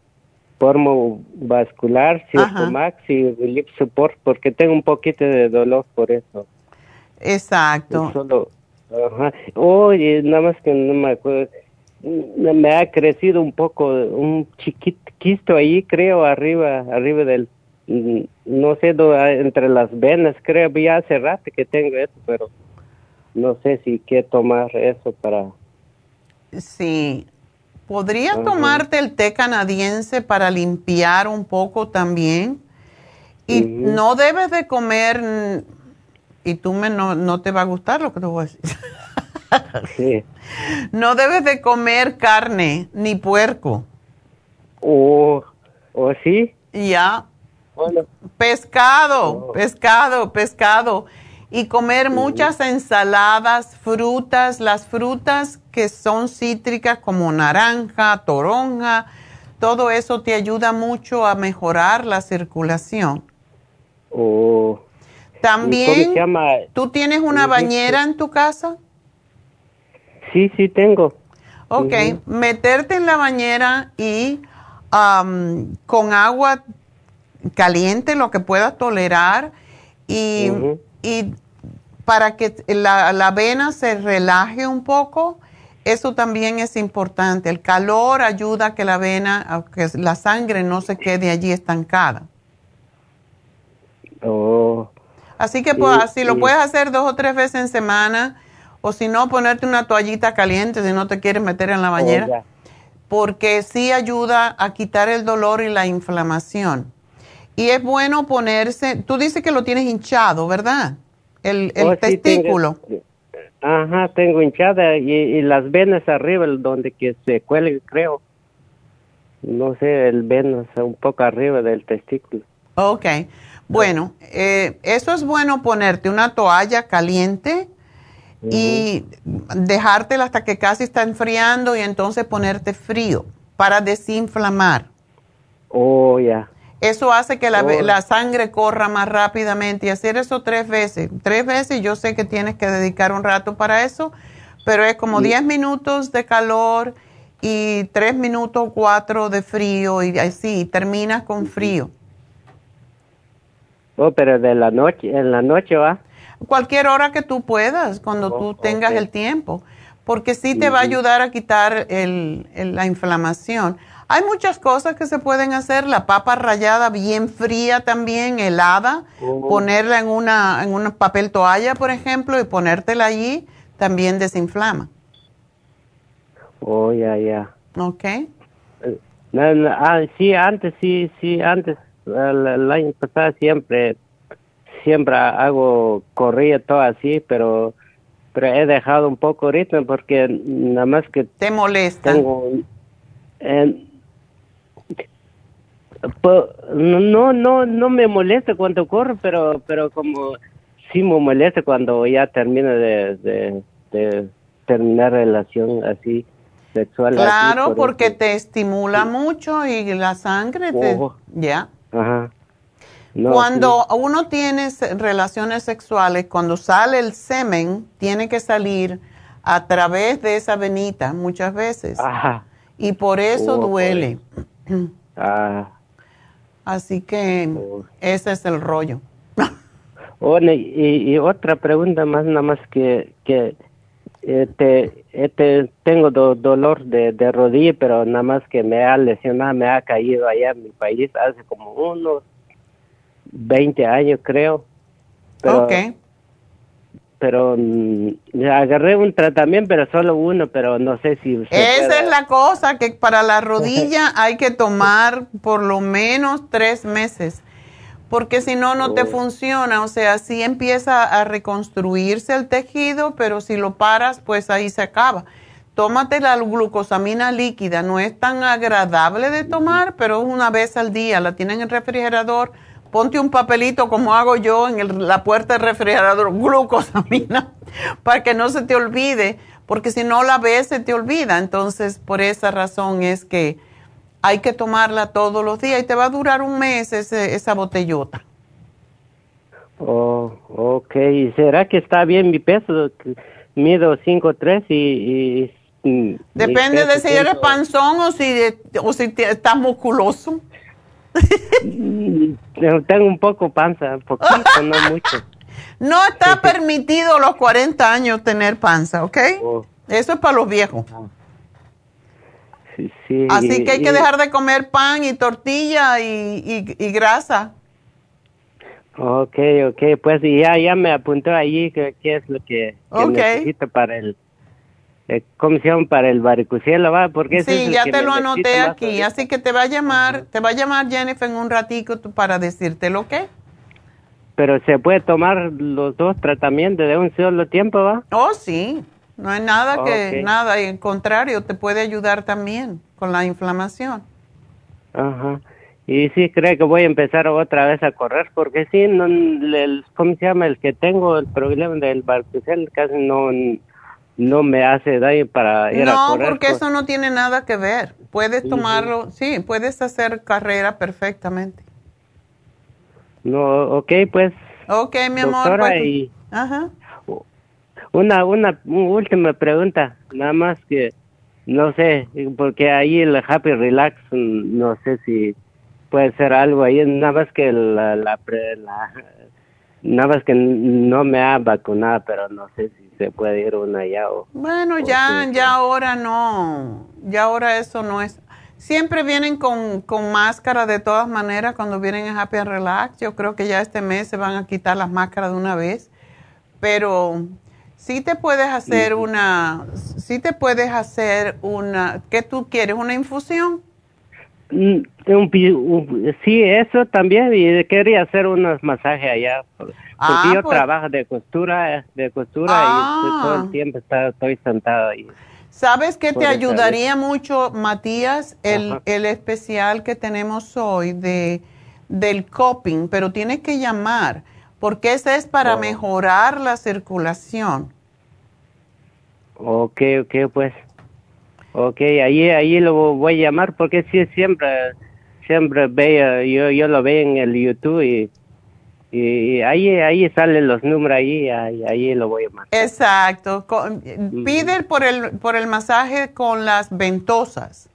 Formo vascular, Circumax y Relief Support porque tengo un poquito de dolor por eso. Exacto. Solo, ajá. Oye, nada más que no me acuerdo. Me ha crecido un poco, un chiquito ahí, creo, arriba, arriba del, mm, no sé, entre las venas, creo, ya hace rato que tengo eso, pero no sé si quiero tomar eso para... Sí. ¿Podrías tomarte el té canadiense para limpiar un poco también? Y no debes de comer, y tú me, no, no te va a gustar lo que te voy a decir. Sí. No debes de comer carne ni puerco. O, o sí. Ya. Bueno. Pescado, pescado, pescado. Y comer muchas ensaladas, frutas, las frutas que son cítricas como naranja, toronja, todo eso te ayuda mucho a mejorar la circulación. O, ¿y También. ¿tú tienes una bañera en tu casa? Sí, sí tengo. Ok, meterte en la bañera y am, con agua caliente, lo que puedas tolerar, y. y para que la, la vena se relaje un poco, eso también es importante. El calor ayuda a que la vena, a que la sangre no se quede allí estancada. Oh, Así que pues, Sí, así lo puedes hacer dos o tres veces en semana, o si no, ponerte una toallita caliente si no te quieres meter en la bañera. oh, porque sí ayuda a quitar el dolor y la inflamación. Y es bueno ponerse, tú dices que lo tienes hinchado, ¿verdad? El, el Oh, sí, testículo. tengo- ajá, tengo hinchada y, y las venas arriba, donde que se cuelga, creo. No sé, el venas un poco arriba del testículo. Ok. Bueno, eh, eso es bueno ponerte una toalla caliente y dejártela hasta que casi está enfriando y entonces ponerte frío para desinflamar. Oh, ya. Eso hace que la, Oh. la sangre corra más rápidamente y hacer eso tres veces. Tres veces yo sé que tienes que dedicar un rato para eso, pero es como 10 minutos de calor y 3 minutos o 4 de frío y así terminas con frío. Oh, pero de la noche, en la noche va. Cualquier hora que tú puedas, cuando tú tengas el tiempo, porque sí te va a ayudar a quitar el- el- la inflamación. Hay muchas cosas que se pueden hacer, la papa rallada bien fría también, helada, ponerla en una en un papel toalla, por ejemplo, y ponértela allí, también desinflama, Oh, ya, ya. ¿ok? No, ah, sí, antes, sí, sí, antes, el, el año pasado siempre, siempre hago corrida todo así, pero, pero he dejado un poco ahorita porque nada más que Te molesta. tengo, eh, no, no, no me molesta cuando corro, pero, pero como sí me molesta cuando ya termina de, de, de terminar relación así sexual. así, Claro, por porque eso. te estimula mucho y la sangre te... Ojo. Ya. Ajá. No, cuando uno tiene relaciones sexuales, cuando sale el semen, tiene que salir a través de esa venita muchas veces. Ajá. Y por eso Oh, duele. Ah. Así que Oh. ese es el rollo. Bueno, y, y otra pregunta más, nada más que, que este, este, tengo do- dolor de, de rodilla, pero nada más que me ha lesionado, me ha caído allá en mi país hace como unos 20 años, creo. Pero, ok. Pero mm, agarré un tratamiento, pero solo uno, pero no sé si... Esa es la cosa, que para la rodilla hay que tomar por lo menos tres meses, porque si no, no te Oh. funciona. O sea, sí empieza a reconstruirse el tejido, pero si lo paras, pues ahí se acaba. Tómate la glucosamina líquida, no es tan agradable de tomar, pero una vez al día, la tienen en el refrigerador. Ponte un papelito como hago yo en el- la puerta del refrigerador, glucosamina, para que no se te olvide, porque si no la ves se te olvida. Entonces, por esa razón es que hay que tomarla todos los días y te va a durar un mes ese- esa botellota. Oh, ok. ¿Y será que está bien mi peso? Mido 5'3 y... y, y Depende de si eres panzón o si, o si te- estás musculoso. Tengo un poco panza, poquito, no mucho. No está permitido a los 40 años tener panza, ¿ok? Oh, Eso es para los viejos. sí, sí, Así que hay que dejar de comer pan y tortilla y, y- y grasa. Ok, ok, pues ya, ya me apuntó allí que qué es lo que, que necesito para el... eh, ¿Cómo se llama? Para el varicocelo, ¿va? Porque es Sí, el ya que te lo anoté aquí, así que te va a llamar, te va a llamar Jennifer en un ratico para decirte lo que. Pero se puede tomar los dos tratamientos de un solo tiempo, ¿va? Oh, sí, no hay nada que, Ok. nada, y al contrario, te puede ayudar también con la inflamación. Ajá. Y sí, creo que voy a empezar otra vez a correr, porque sí, no, el, ¿cómo se llama? El que tengo el problema del varicocelo casi no, no me hace daño para ir a No, correr. porque pues. eso no tiene nada que ver. Puedes tomarlo, sí, puedes hacer carrera perfectamente. No, ok, pues, Ok, mi amor. pues- y Ajá. una, una, una última pregunta, nada más que, no sé, porque ahí el Happy Relax, mm, no sé si puede ser algo ahí, nada más que la, la, la- nada más que no me ha vacunado, pero no sé si se puede ir una allá o... Bueno, o ya, sí. ya ahora no, ya ahora eso no es. Siempre vienen con, con máscara de todas maneras cuando vienen a Happy and Relax. Yo creo que ya este mes se van a quitar las máscaras de una vez. Pero sí te puedes hacer una, sí te puedes hacer una, ¿qué tú quieres? ¿Una infusión? Mm, un sí, eso también, y quería hacer unos masajes allá, por- porque Ah, yo pues. trabajo de costura, de costura Ah. y todo el tiempo está, estoy sentado ahí. ¿Sabes qué te ayudaría mucho, Matías? El, el especial que tenemos hoy de, del coping, pero tienes que llamar, porque ese es para Oh. mejorar la circulación. Ok, ok, pues. Ok, ahí, ahí lo voy a llamar porque sí, siempre, siempre veo, yo, yo lo veo en el YouTube y, y ahí, ahí salen los números, ahí, ahí, ahí lo voy a llamar. Exacto. Pide por el, por el masaje con las ventosas,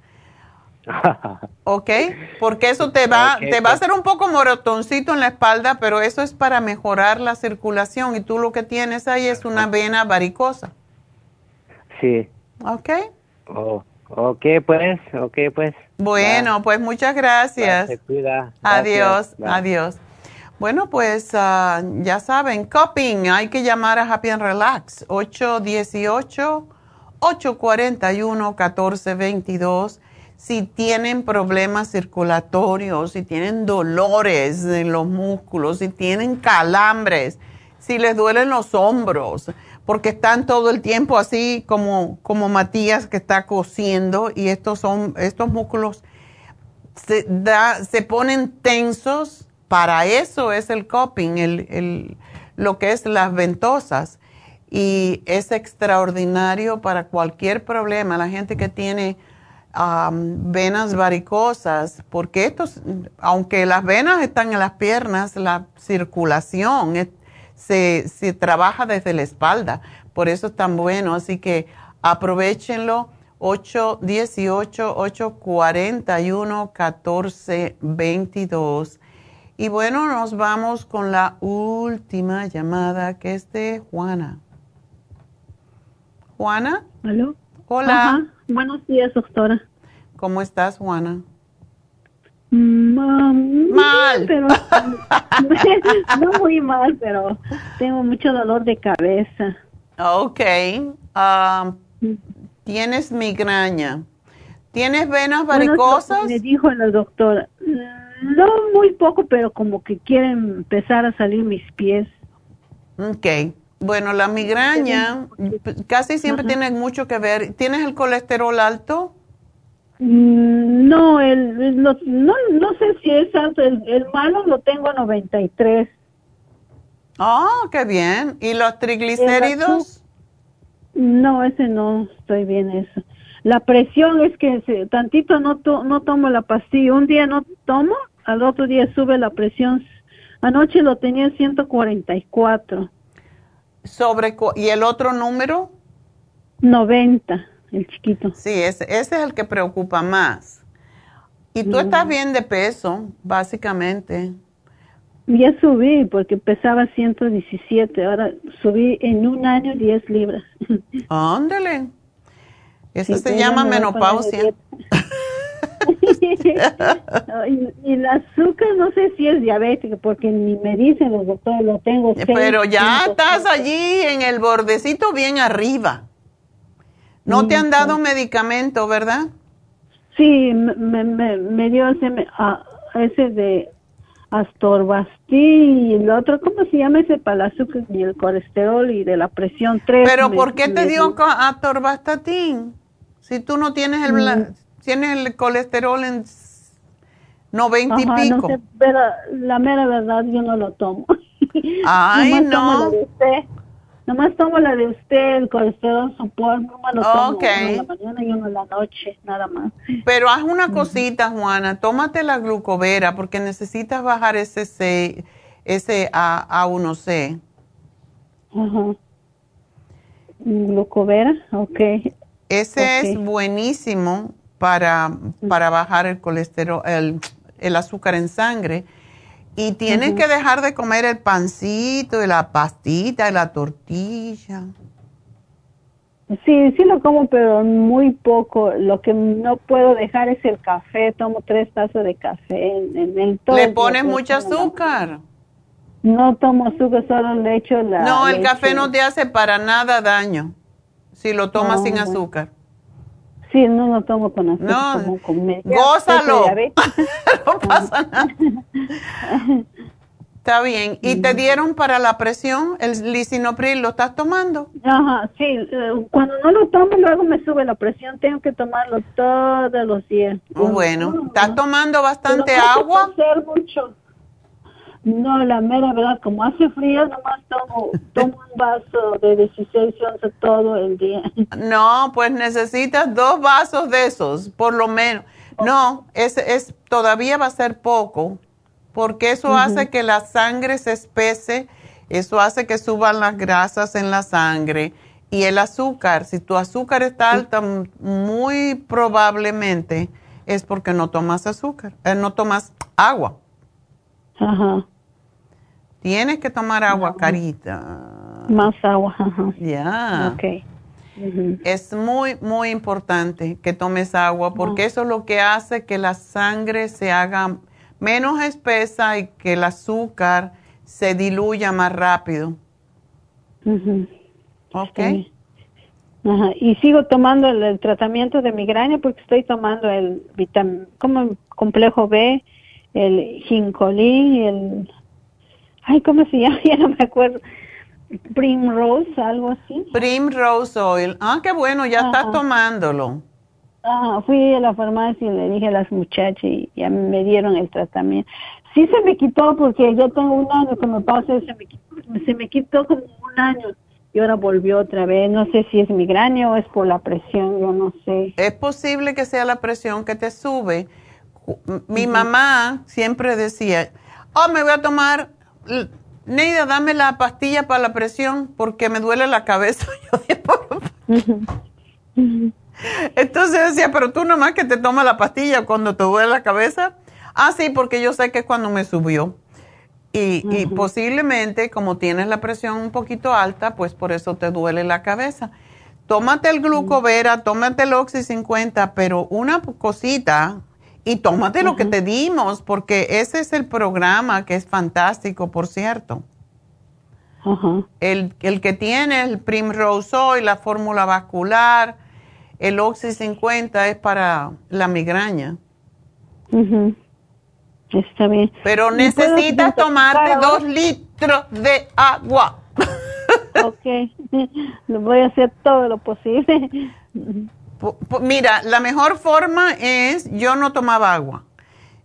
¿ok? Porque eso te va, te va a pues. hacer un poco morotoncito en la espalda, pero eso es para mejorar la circulación y tú lo que tienes ahí es una vena varicosa, sí. ¿ok? Oh, ok, pues, ok, pues. Bueno, pues muchas gracias. Se cuida. Adiós. Bye. adiós. Bueno, pues ah, ya saben, coping, hay que llamar a Happy and Relax, 818-841-1422. Si tienen problemas circulatorios, si tienen dolores en los músculos, si tienen calambres, si les duelen los hombros, porque están todo el tiempo así como, como Matías que está cosiendo y estos son estos músculos se, da, se ponen tensos, para eso es el coping, el, el, lo que es las ventosas. Y es extraordinario para cualquier problema. La gente que tiene venas varicosas, porque estos, aunque las venas están en las piernas, la circulación se, se trabaja desde la espalda. Por eso es tan bueno. Así que aprovechenlo 818-841-1422. Y bueno, nos vamos con la última llamada que es de Juana. Juana. ¿Aló? Hola. Buenos días, doctora. ¿Cómo estás, Juana? Mal. Pero, no muy mal, pero tengo mucho dolor de cabeza. Ok. Um, Tienes migraña. ¿Tienes venas varicosas? me dijo la doctora. No muy poco, pero como que quieren empezar a salir mis pies. Ok. Bueno, la migraña casi siempre tiene mucho que ver. ¿Tienes el colesterol alto? Mm, no, el, no, no sé si es alto. El, malo lo tengo a 93. Ah, oh, qué bien. ¿Y los triglicéridos? No, ese no, estoy bien eso. La presión es que tantito no, no tomo la pastilla. Un día no tomo, al otro día sube la presión. Anoche lo tenía 144. Sobre, ¿Y el otro número? 90, el chiquito. Sí, ese, ese es el que preocupa más. Y tú estás bien de peso, básicamente. Ya subí porque pesaba 117, ahora subí en un año 10 libras. Ándale. Eso se llama menopausia. y, el azúcar no sé si es diabético porque ni me dicen los doctores, lo tengo. Pero ya estás allí en el bordecito bien arriba. No te han dado medicamento, ¿verdad? Sí, me, me, me dio ese, ah, ese de Astorbastín y el otro, ¿cómo se llama ese para el azúcar y el colesterol y de la presión 3? Pero ¿por qué te dio atorvastatin? Si tú no tienes el, mm. tienes el colesterol en 90 y pico. No sé, pero la mera verdad yo no lo tomo. Ay, no. Nomás tomo la de usted, el colesterol support, no me lo tomo en la mañana y uno en la noche, nada más. Pero haz una cosita, Juana, tómate la glucovera porque necesitas bajar ese C, ese A, A1C. Ajá. Glucovera, ok. Ese es buenísimo para, para bajar el colesterol, el, el azúcar en sangre y tienes que dejar de comer el pancito y la pastita y la tortilla. Sí, sí lo como, pero muy poco. Lo que no puedo dejar es el café. Tomo tres tazas de café en, el todo. ¿Le pones mucho azúcar? No tomo azúcar, solo le echo la No, el café no te hace para nada daño si lo tomas sin azúcar. Sí, no lo tomo con azúcar. No, gózalo. no pasa nada. Está bien. ¿Y te dieron para la presión el lisinopril? ¿Lo estás tomando? Ajá, sí. Eh, cuando no lo tomo, luego me sube la presión. Tengo que tomarlo todos los días. Bueno, ¿estás tomando bastante agua? hacer mucho. No, la mera verdad, como hace frío, nomás tomo, tomo un vaso de 16 onzas todo el día. No, pues necesitas dos vasos de esos, por lo menos. No, es, es, todavía va a ser poco, porque eso hace que la sangre se espese, eso hace que suban las grasas en la sangre y el azúcar. Si tu azúcar está alta, muy probablemente es porque no tomas azúcar, eh, no tomas agua. Ajá. Tienes que tomar agua carita. Más agua, Ya. Es muy, muy importante que tomes agua porque eso es lo que hace que la sangre se haga menos espesa y que el azúcar se diluya más rápido. Ok. Ajá. Y sigo tomando el, tratamiento de migraña porque estoy tomando el vitam como complejo B, el ginkolín y el ay, ¿cómo se llama? Ya no me acuerdo. Primrose, algo así. Primrose Oil. Ah, qué bueno, ya estás tomándolo. Ah, fui a la farmacia y le dije a las muchachas y ya me dieron el tratamiento. Sí se me quitó porque yo tengo un año que me pasa, se me quitó, se me quitó como un año y ahora volvió otra vez. No sé si es migraña o es por la presión, yo no sé. Es posible que sea la presión que te sube. Mi mamá siempre decía, oh, me voy a tomar, Neida, dame la pastilla para la presión porque me duele la cabeza. Entonces decía, pero tú nomás que te tomas la pastilla cuando te duele la cabeza. Ah, sí, porque yo sé que es cuando me subió. Y, posiblemente, como tienes la presión un poquito alta, pues por eso te duele la cabeza. Tómate el glucovera, tómate el Oxy 50, pero una cosita y tómate lo que te dimos, porque ese es el programa que es fantástico, por cierto. el, el, que tiene el Primrose Oil, la fórmula vascular, el Oxy 50 es para la migraña. Está bien. Pero necesitas tomarte dos litros de agua. ok, voy a hacer todo lo posible. Mira, la mejor forma es, yo no tomaba agua.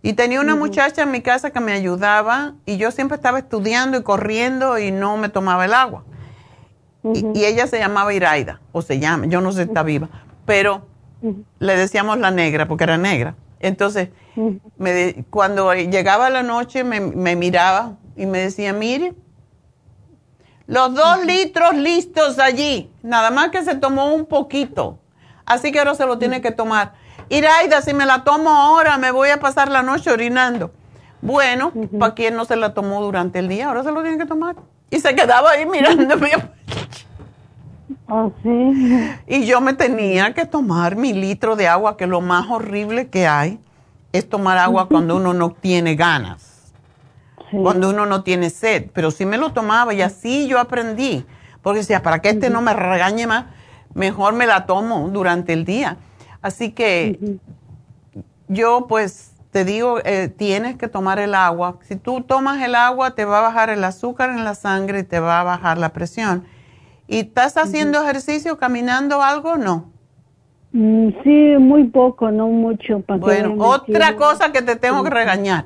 Y tenía una muchacha en mi casa que me ayudaba y yo siempre estaba estudiando y corriendo y no me tomaba el agua. y, ella se llamaba Iraida, o se llama, yo no sé si está viva, pero le decíamos la negra porque era negra. Entonces, me cuando llegaba la noche me, miraba y me decía, mire, los dos litros listos allí, nada más que se tomó un poquito, así que ahora se lo tiene que tomar. Iraida, si me la tomo ahora, me voy a pasar la noche orinando. Bueno, para quien no se la tomó durante el día, ahora se lo tiene que tomar. Y se quedaba ahí mirándome. Oh, sí. Y yo me tenía que tomar mi litro de agua, que lo más horrible que hay es tomar agua cuando uno no tiene ganas, cuando uno no tiene sed. Pero sí me lo tomaba y así yo aprendí. Porque decía, para que este no me regañe más, mejor me la tomo durante el día. Así que yo pues te digo, eh, tienes que tomar el agua. Si tú tomas el agua, te va a bajar el azúcar en la sangre y te va a bajar la presión. ¿Y estás haciendo ejercicio, caminando algo? No. Mm, sí, muy poco, no mucho. bueno, otra cosa que te tengo que regañar.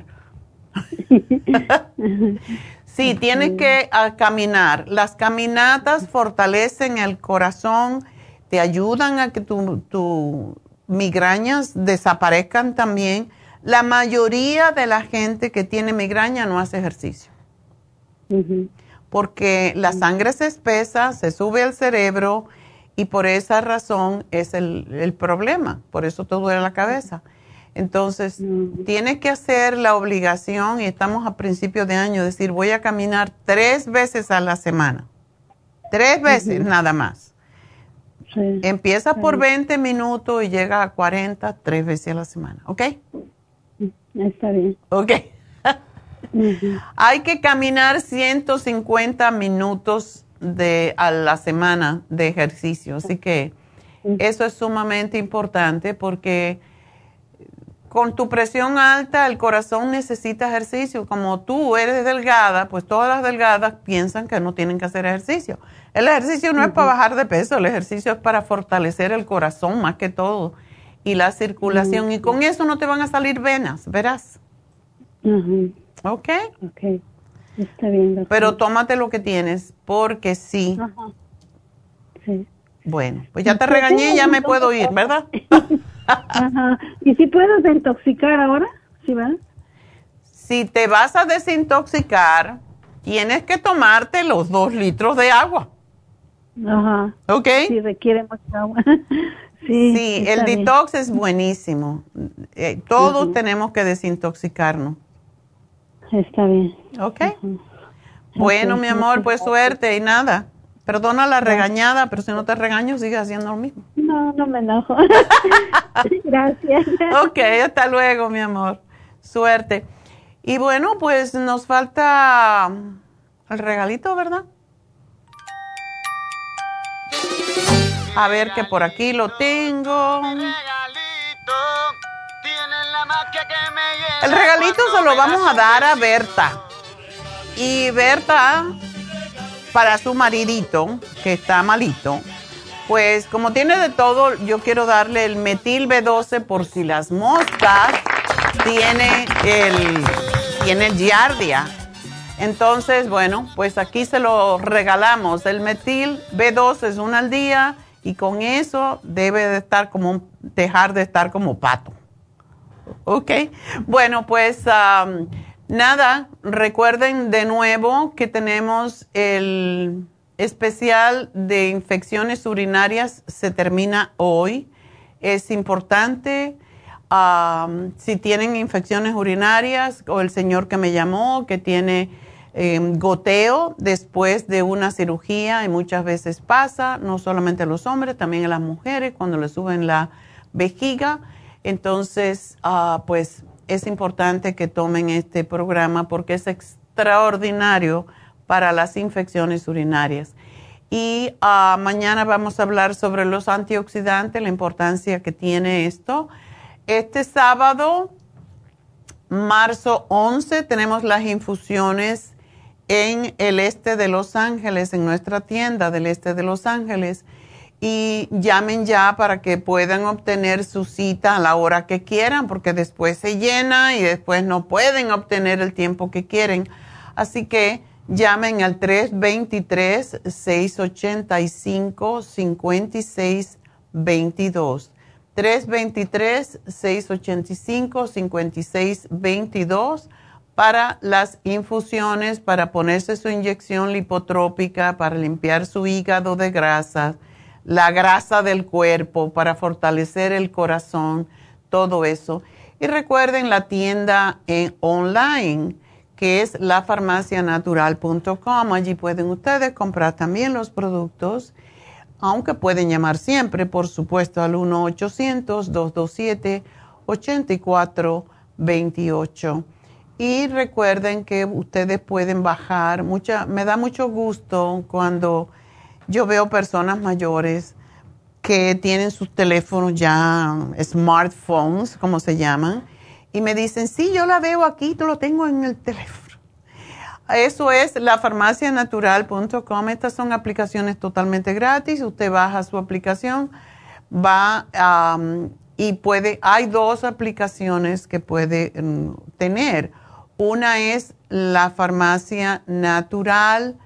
sí, tienes que ah, caminar. Las caminatas fortalecen el corazón, te ayudan a que tus tu migrañas desaparezcan también. La mayoría de la gente que tiene migraña no hace ejercicio porque la sangre se espesa, se sube al cerebro y por esa razón es el, problema, por eso te duele la cabeza. Entonces, tienes que hacer la obligación, y estamos a principios de año, decir, voy a caminar tres veces a la semana. Tres veces nada más. Empieza por 20 minutos y llega a 40 tres veces a la semana, ¿ok? Está bien. Ok. Hay que caminar 150 minutos de, a la semana de ejercicio, así que eso es sumamente importante porque con tu presión alta el corazón necesita ejercicio. Como tú eres delgada, pues todas las delgadas piensan que no tienen que hacer ejercicio. El ejercicio no es para bajar de peso, el ejercicio es para fortalecer el corazón más que todo y la circulación. Y con eso no te van a salir venas, verás. ¿Ok? Ok. Está bien. Pero tómate lo que tienes, porque sí. Ajá. Sí. Bueno, pues ya te regañé y ya me puedo ir, ¿verdad? Ajá. ¿Y si puedo desintoxicar ahora? ¿Sí, verdad? Si te vas a desintoxicar, tienes que tomarte los dos litros de agua. Ajá. ¿Ok? Sí, requiere mucha agua. sí, sí el detox es buenísimo. Eh, todos tenemos que desintoxicarnos. Está bien. Ok. Bueno, mi amor, pues suerte y nada. Perdona la regañada, pero si no te regaño, sigue haciendo lo mismo. No, no me enojo. Gracias. Ok, hasta luego, mi amor. Suerte. Y bueno, pues nos falta el regalito, ¿verdad? A ver que por aquí lo tengo. El regalito se lo vamos a dar a Berta. Y Berta, para su maridito, que está malito, Pues como tiene de todo, yo quiero darle el metil B12 por si las moscas tiene el, tiene el giardia. Entonces, bueno, pues aquí se lo regalamos. El metil B12 es una al día y con eso debe de estar como, dejar de estar como pato. ¿Ok? Bueno, pues nada, recuerden de nuevo que tenemos el especial de infecciones urinarias, se termina hoy. Es importante, si tienen infecciones urinarias o el señor que me llamó que tiene em, goteo después de una cirugía y muchas veces pasa, no solamente a los hombres, también a las mujeres cuando le suben la vejiga. Entonces, ah, pues es importante que tomen este programa porque es extraordinario para las infecciones urinarias. Y ah, mañana vamos a hablar sobre los antioxidantes, la importancia que tiene esto. Este sábado, marzo 11, tenemos las infusiones en el este de Los Ángeles, en nuestra tienda del este de Los Ángeles. Y llamen ya para que puedan obtener su cita a la hora que quieran, porque después se llena y después no pueden obtener el tiempo que quieren. Así que Llamen al 323-685-5622. 323-685-5622 para las infusiones, para ponerse su inyección lipotrópica, para limpiar su hígado de grasa, la grasa del cuerpo, para fortalecer el corazón, todo eso. Y recuerden la tienda en online que es lafarmacianatural.com. Allí pueden ustedes comprar también los productos, aunque pueden llamar siempre, por supuesto, al 1-800-227-8428. Y recuerden que ustedes pueden bajar, mucha, me da mucho gusto cuando yo veo personas mayores que tienen sus teléfonos ya, smartphones, como se llaman, y me dicen, sí, yo la veo aquí, te lo tengo en el teléfono. Eso es lafarmacianatural.com. Estas son aplicaciones totalmente gratis. Usted baja su aplicación, va y puede, hay dos aplicaciones que puede mm, tener. Una es la farmacia natural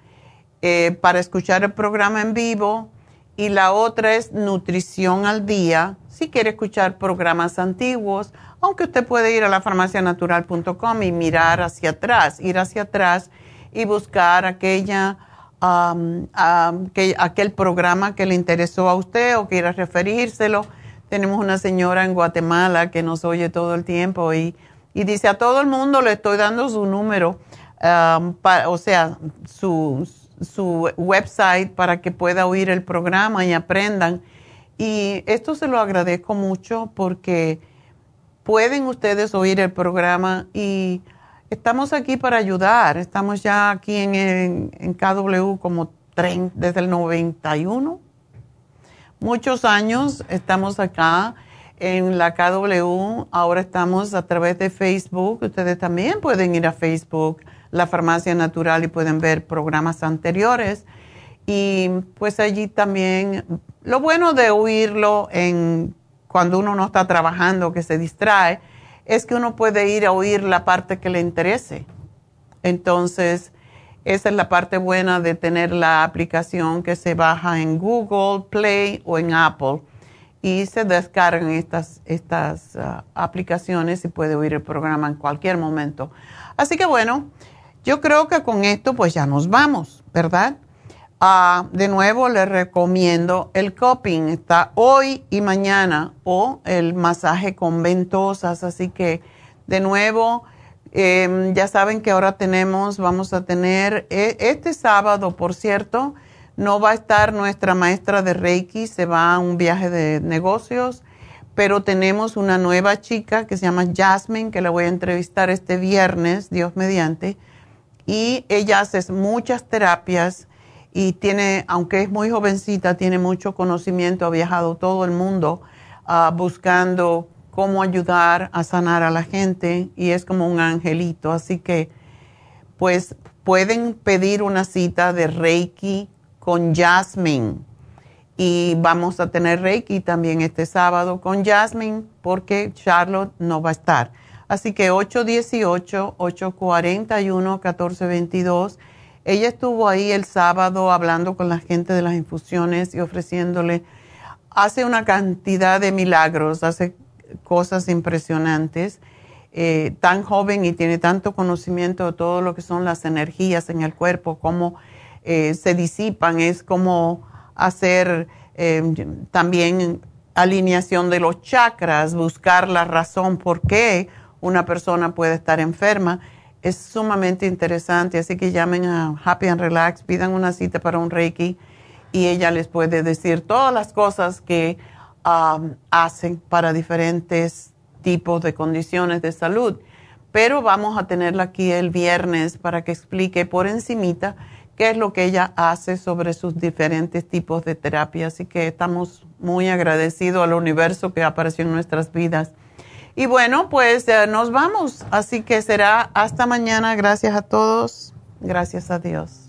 eh, para escuchar el programa en vivo y la otra es Nutrición al Día, si quiere escuchar programas antiguos aunque usted puede ir a la farmacianatural.com y mirar hacia atrás, ir hacia atrás y buscar aquella, aquel programa que le interesó a usted o quiera referírselo. Tenemos una señora en Guatemala que nos oye todo el tiempo y, dice a todo el mundo le estoy dando su número, o sea, su, su website para que pueda oír el programa y aprendan. Y esto se lo agradezco mucho porque pueden ustedes oír el programa y estamos aquí para ayudar. Estamos ya aquí en, en, KW como tren desde el 91. Muchos años estamos acá en la KW. Ahora estamos a través de Facebook. Ustedes también pueden ir a Facebook, la Farmacia Natural, y pueden ver programas anteriores. Y pues allí también, lo bueno de oírlo en cuando uno no está trabajando, que se distrae, es que uno puede ir a oír la parte que le interese. Entonces, esa es la parte buena de tener la aplicación que se baja en Google Play o en Apple y se descargan estas, estas uh, aplicaciones y puede oír el programa en cualquier momento. Así que bueno, yo creo que con esto pues ya nos vamos, ¿verdad? Ah, de nuevo les recomiendo el coping, está hoy y mañana, o el masaje con ventosas, así que de nuevo, em, ya saben que ahora tenemos, vamos a tener, e, este sábado, por cierto, no va a estar nuestra maestra de Reiki, se va a un viaje de negocios, pero tenemos una nueva chica que se llama Jasmine, que la voy a entrevistar este viernes, Dios mediante, y ella hace muchas terapias y tiene, aunque es muy jovencita, tiene mucho conocimiento, ha viajado todo el mundo ah, buscando cómo ayudar a sanar a la gente y es como un angelito. Así que, pues, pueden pedir una cita de Reiki con Jasmine Y vamos a tener Reiki también este sábado con Jasmine porque Charlotte no va a estar. Así que 818-841-1422. Ella estuvo ahí el sábado hablando con la gente de las infusiones y ofreciéndole, hace una cantidad de milagros, hace cosas impresionantes. Eh, tan joven y tiene tanto conocimiento de todo lo que son las energías en el cuerpo, cómo eh, se disipan, es como hacer eh, también alineación de los chakras, buscar la razón por qué una persona puede estar enferma. Es sumamente interesante, así que llamen a Happy and Relax, pidan una cita para un Reiki y ella les puede decir todas las cosas que um, hacen para diferentes tipos de condiciones de salud. Pero vamos a tenerla aquí el viernes para que explique por encimita qué es lo que ella hace sobre sus diferentes tipos de terapia. Así que estamos muy agradecidos al universo que apareció en nuestras vidas. Y bueno, pues nos vamos. Así que será hasta mañana. Gracias a todos. Gracias a Dios.